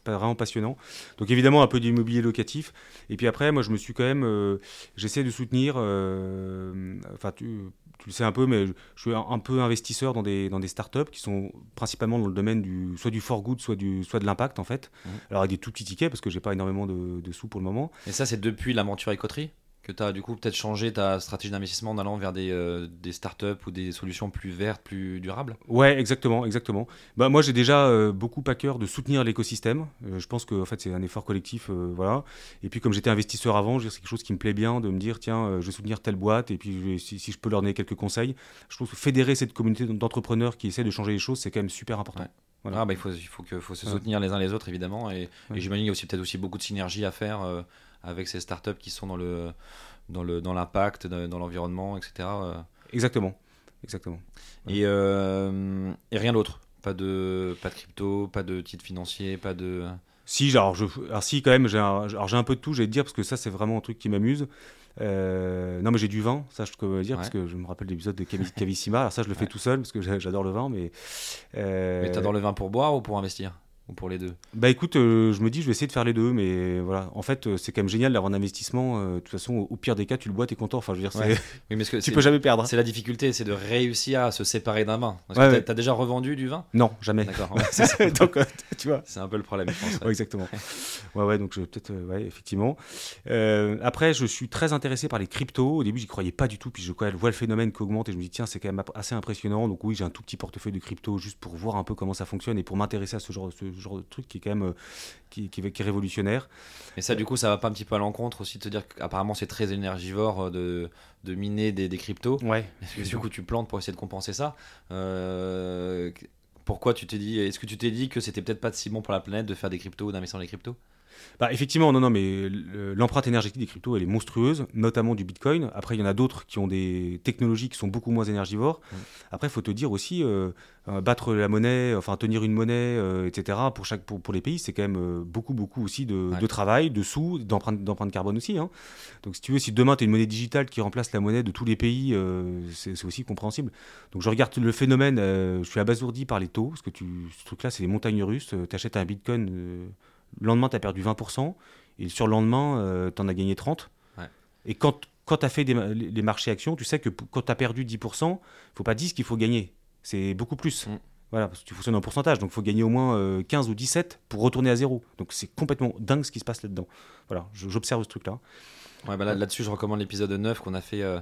pas vraiment passionnant. Donc évidemment un peu d'immobilier locatif. Et puis après, moi je me suis quand même, euh, j'essaie de soutenir, euh, enfin tu, tu le sais un peu, mais je, je suis un, un peu investisseur dans des, dans des startups qui sont principalement dans le domaine du, soit du for good, soit, du, soit de l'impact en fait. Mhm. Alors avec des tout petits tickets parce que j'ai pas énormément de, de sous pour le moment. Et ça, c'est depuis l'aventure écoterie que tu as du coup peut-être changé ta stratégie d'investissement en allant vers des, euh, des startups ou des solutions plus vertes, plus durables? Ouais, exactement, exactement. Bah, moi, j'ai déjà euh, beaucoup à cœur de soutenir l'écosystème. Euh, je pense que en fait, c'est un effort collectif, voilà. Et puis, comme j'étais investisseur avant, c'est quelque chose qui me plaît bien de me dire, tiens, je vais soutenir telle boîte, et puis je vais- si, si je peux leur donner quelques conseils. Je trouve que fédérer cette communauté d'entrepreneurs qui essaient de changer les choses, c'est quand même super important. Ouais. Voilà. Ah, bah, il faut, il faut, que, faut se Ouais. soutenir les uns les autres évidemment. Et, Ouais. et j'imagine qu'il y a aussi peut-être aussi beaucoup de synergie à faire avec ces startups qui sont dans le dans le dans l'impact, dans, l'environnement, etc. euh. Exactement, exactement. Et, euh, et rien d'autre. Pas de pas de crypto, pas de titres financiers, pas de. Si, alors, je, alors si quand même, j'ai un, alors, j'ai un peu de tout, j'ai te dire, parce que ça, c'est vraiment un truc qui m'amuse. Euh, non, mais j'ai du vin, ça, je peux dire, parce que je me rappelle l'épisode de Cavi- Cavissima. Alors, ça, je le fais Ouais. tout seul, parce que j'a- j'adore le vin, mais. euh, Mais t'adores le vin pour boire ou pour investir? Ou pour les deux Bah écoute, euh, je me dis, je vais essayer de faire les deux, mais voilà. En fait, euh, c'est quand même génial d'avoir un investissement. euh, de toute façon, au, au pire des cas, tu le bois, t'es content. Enfin, je veux dire, Ouais. c'est- Oui, mais ce que tu peux jamais perdre. C'est la difficulté, c'est de réussir à se séparer d'un vin. Parce Ouais, que t'as- ouais. t'as déjà revendu du vin? Non, jamais. D'accord. donc, tu vois. C'est un peu le problème, je pense. Exactement. Ouais, ouais, donc peut-être, ouais, effectivement. Après, je suis très intéressé par les cryptos. Au début, j'y croyais pas du tout, puis je quand même vois le phénomène qui augmente et je me dis tiens, c'est quand même assez impressionnant. Donc oui, j'ai un tout petit portefeuille de crypto juste pour voir un peu comment ça fonctionne et pour m'intéresser à ce genre, ce genre de truc qui est quand même euh, qui, qui, qui est révolutionnaire. Et ça, du coup, ça va pas un petit peu à l'encontre aussi de te dire qu'apparemment c'est très énergivore euh, de, de miner des, des cryptos. Ouais. Est-ce que du coup tu plantes pour essayer de compenser ça Euh, Pourquoi tu t'es dit Est-ce que tu t'es dit que c'était peut-être pas si bon pour la planète de faire des cryptos ou d'investir dans les cryptos? Bah, effectivement, non, non, mais le- l'empreinte énergétique des cryptos, elle est monstrueuse, notamment du Bitcoin. Après, il y en a d'autres qui ont des technologies qui sont beaucoup moins énergivores. Après, il faut te dire aussi, euh, battre la monnaie, enfin tenir une monnaie, euh, etc., pour, chaque, pour, pour les pays, c'est quand même euh, beaucoup, beaucoup aussi de, Ouais. de travail, de sous, d'empreinte carbone aussi. hein. Donc, si tu veux, si demain, tu as une monnaie digitale qui remplace la monnaie de tous les pays, euh, c'est aussi compréhensible. Donc, je regarde le phénomène, je suis abasourdi par les taux, parce que tu, ce truc-là, c'est les montagnes russes. tu achètes un Bitcoin. Euh, le lendemain, tu as perdu 20%, et sur le lendemain, tu en as gagné 30%. Ouais. Et quand, quand tu as fait des les marchés actions, tu sais que quand tu as perdu 10%, faut pas 10 qu'il faut gagner. C'est beaucoup plus. Mm. Voilà, parce que tu fonctionnes en pourcentage, donc il faut gagner au moins euh, 15 ou 17 pour retourner à zéro. Donc c'est complètement dingue ce qui se passe là-dedans. Voilà, j'observe ce truc-là. Ouais, bah là, là-dessus, je recommande l'épisode 9 qu'on a fait euh,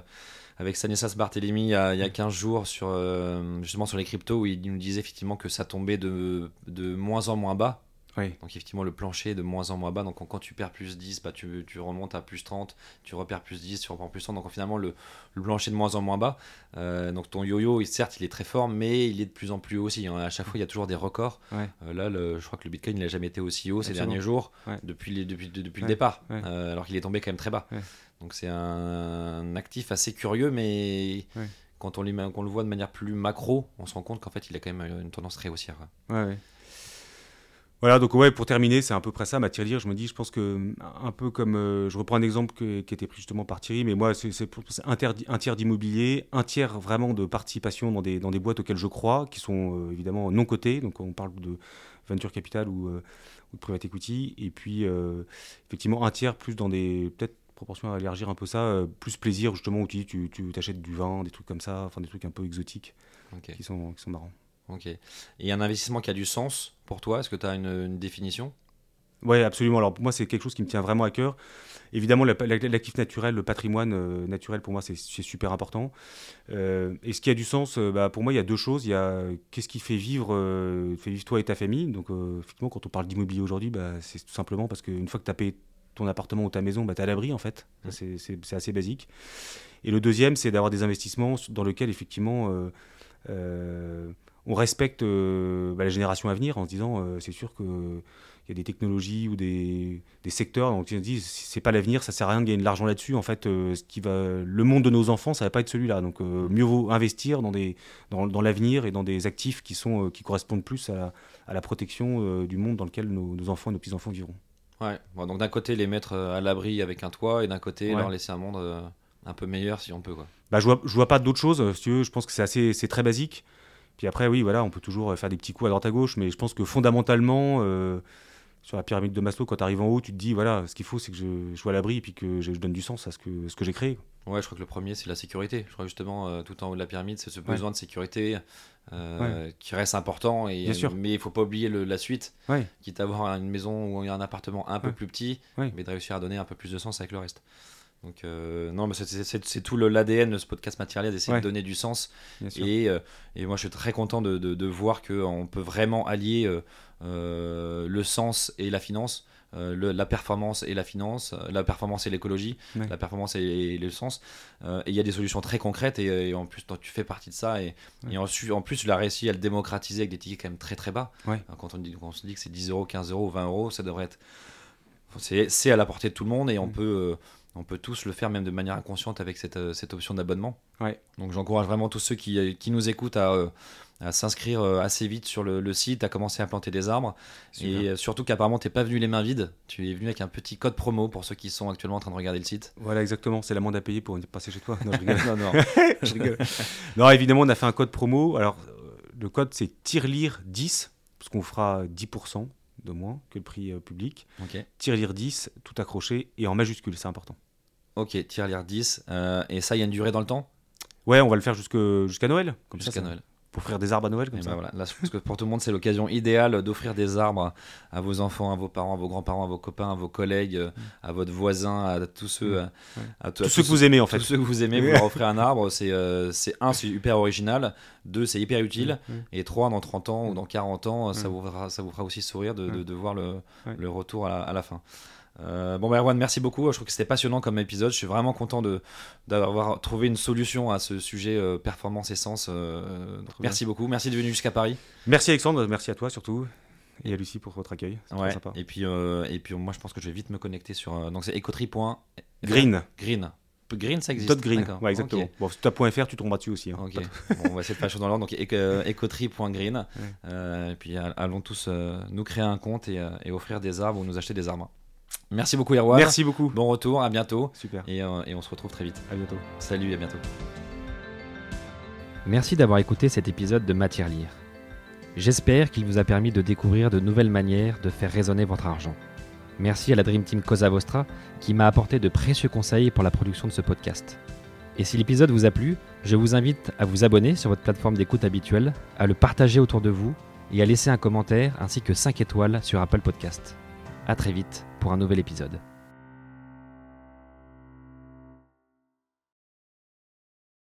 avec Stanislas Barthélémy il y, a, il y a 15 jours sur, euh, justement sur les cryptos où il nous disait effectivement que ça tombait de, de moins en moins bas. Oui. Donc effectivement, le plancher est de moins en moins bas. Donc quand tu perds plus 10, bah, tu, tu remontes à plus 30, tu repères plus 10, tu reprends plus 30. Donc finalement, le, le plancher est de moins en moins bas. Euh, donc ton yo-yo, certes, il est très fort, mais il est de plus en plus haut aussi. hein. À chaque fois, il y a toujours des records. Ouais. Euh, là, le- je crois que le Bitcoin, il n'a jamais été aussi haut ces derniers jours, Ouais. depuis, les- depuis, de- depuis Ouais. le départ. Euh, alors qu'il est tombé quand même très bas. Donc c'est un, actif assez curieux, mais quand on, qu'on le voit de manière plus macro, on se rend compte qu'en fait, il a quand même une tendance très haussière. Ouais. Voilà, donc ouais, pour terminer, c'est à peu près ça ma tirelire. Je me dis, je pense que un peu comme, euh, je reprends un exemple que- qui était pris justement par Thierry, mais moi, c'est un, tiers- un tiers d'immobilier, un tiers vraiment de participation dans des, dans des boîtes auxquelles je crois, qui sont euh, évidemment non cotées. Donc on parle de venture capital ou, euh, ou de private equity. Et puis, effectivement, un tiers plus dans des, peut-être proportion à élargir un peu ça, plus plaisir justement où tu dis, tu tu t'achètes du vin, des trucs comme ça, enfin des trucs un peu exotiques qui, sont, qui sont marrants. Ok. Et un investissement qui a du sens pour toi, est-ce que tu as une, une définition? Oui, absolument. Alors pour moi, c'est quelque chose qui me tient vraiment à cœur. Évidemment, la- la- l'actif naturel, le patrimoine euh, naturel, pour moi, c'est super important. Euh, et ce qui a du sens, euh, bah, pour moi, il y a deux choses. Il y a qu'est-ce qui fait vivre, fait vivre toi et ta famille? Donc, effectivement, quand on parle d'immobilier aujourd'hui, bah, c'est tout simplement parce qu'une fois que tu as payé ton appartement ou ta maison, bah, tu es à l'abri, en fait. C'est assez basique. Et le deuxième, c'est d'avoir des investissements dans lesquels, effectivement, on respecte euh, bah, la génération à venir en se disant, euh, c'est sûr que il y a des technologies ou des, des secteurs donc tu te dis c'est pas l'avenir ça sert à rien de gagner de l'argent là-dessus en fait euh, ce qui va le monde de nos enfants ça va pas être celui-là donc euh, mieux vaut investir dans des dans, dans l'avenir et dans des actifs qui sont qui correspondent plus à la, à la protection du monde dans lequel nos, nos enfants et nos petits enfants vivront Ouais. Bon, donc d'un côté, les mettre à l'abri avec un toit, et d'un côté, Ouais. leur laisser un monde un peu meilleur si on peut. Quoi. bah je vois je vois pas d'autre chose si tu veux je pense que c'est assez c'est très basique puis après oui voilà on peut toujours euh, faire des petits coups à droite à gauche mais je pense que fondamentalement euh, sur la pyramide de Maslow, quand tu arrives en haut, tu te dis voilà, ce qu'il faut, c'est que je, je sois à l'abri et puis que je, je donne du sens à ce que, ce que j'ai créé. Ouais, je crois que le premier, c'est la sécurité. Je crois justement, euh, tout en haut de la pyramide, c'est ce Ouais. besoin de sécurité euh, qui reste important. Et, Bien sûr. Mais il faut pas oublier le- la suite, Ouais. quitte à avoir une maison ou un appartement un peu plus petit, mais de réussir à donner un peu plus de sens avec le reste. Donc, euh, non, mais c'est- tout le- l'ADN de ce podcast matériel, d'essayer Ouais. de donner du sens. Et, euh, et moi, je suis très content de, de, de voir qu'on peut vraiment allier euh, euh, le sens et la finance. euh, le- la performance et la finance, euh, la performance et l'écologie, Ouais. la performance et, et le sens. Euh, et il y a des solutions très concrètes et, et en plus toi, tu fais partie de ça et, Ouais. et ensuite, en plus tu l'as réussi à le démocratiser avec des tickets quand même très très bas. Euh, Quand on, dit, quand on se dit que c'est 10 euros, 15 euros, 20 euros, ça devrait être... C'est à la portée de tout le monde et on, Mm. peut, euh, on peut tous le faire même de manière inconsciente avec cette, euh, cette option d'abonnement. Ouais. Donc j'encourage vraiment tous ceux qui, qui nous écoutent à, euh, à s'inscrire euh, assez vite sur le, le site, à commencer à planter des arbres. Super. Et surtout qu'apparemment tu n'es pas venu les mains vides, tu es venu avec un petit code promo pour ceux qui sont actuellement en train de regarder le site. Voilà, exactement. C'est l'amende à payer pour passer chez toi. Non, je rigole. non, non. Je rigole. non, évidemment, on a fait un code promo. Alors, le code, c'est tirelire 10, parce qu'on fera 10% de moins que le prix euh, public. Ok. Tirelire 10, tout accroché et en majuscule, c'est important. Ok, tirelire 10. euh, et ça, il y a une durée dans le temps? Ouais, on va le faire jusque- jusqu'à Noël. Jusqu'à Noël. Pour offrir des arbres à Noël, comme Et ça. ben voilà, là, je pense que pour tout le monde, c'est l'occasion idéale d'offrir des arbres à vos enfants, à vos parents, à vos grands-parents, à vos copains, à vos collègues, à votre voisin, à tous ceux, euh, à, Tous ceux que vous aimez, en fait. Tous ceux que vous aimez, vous leur offrez un arbre. C'est euh, c'est un, c'est hyper original. Deux, c'est hyper utile. Et trois, dans 30 ans ou dans 40 ans, ça, vous fera, ça vous fera aussi sourire de, de- de voir le, le retour à la, à la fin. Euh, bon, bah, Erwan, merci beaucoup. Je trouve que c'était passionnant comme épisode. Je suis vraiment content de- d'avoir trouvé une solution à ce sujet euh, performance et sens. euh, merci beaucoup. Merci de venir jusqu'à Paris. Merci Alexandre, merci à toi surtout. Et à Lucie pour votre accueil. C'est Ouais. sympa. Et puis, et puis, moi, je pense que je vais vite me connecter sur. donc, c'est ecotree. Green. Green. Green, ça existe. Dot green. Ouais, exactement. Ok. Bon, si tu as .fr, tu tomberas dessus aussi. hein. Ok, bon, on va essayer de faire les choses dans l'ordre. Donc, éco- ecotree.green. Ouais. Euh, et puis, allons tous euh, nous créer un compte et, euh, et offrir des arbres ou nous acheter des arbres. Merci beaucoup, Erwan. Merci beaucoup. Bon retour, à bientôt. Super. Et, euh, et on se retrouve très vite. À bientôt. Salut, à bientôt. Merci d'avoir écouté cet épisode de Matière Lire. J'espère qu'il vous a permis de découvrir de nouvelles manières de faire résonner votre argent. Merci à la Dream Team Cosa Vostra qui m'a apporté de précieux conseils pour la production de ce podcast. Et si l'épisode vous a plu, je vous invite à vous abonner sur votre plateforme d'écoute habituelle, à le partager autour de vous et à laisser un commentaire ainsi que 5 étoiles sur Apple Podcast. A très vite pour un nouvel épisode.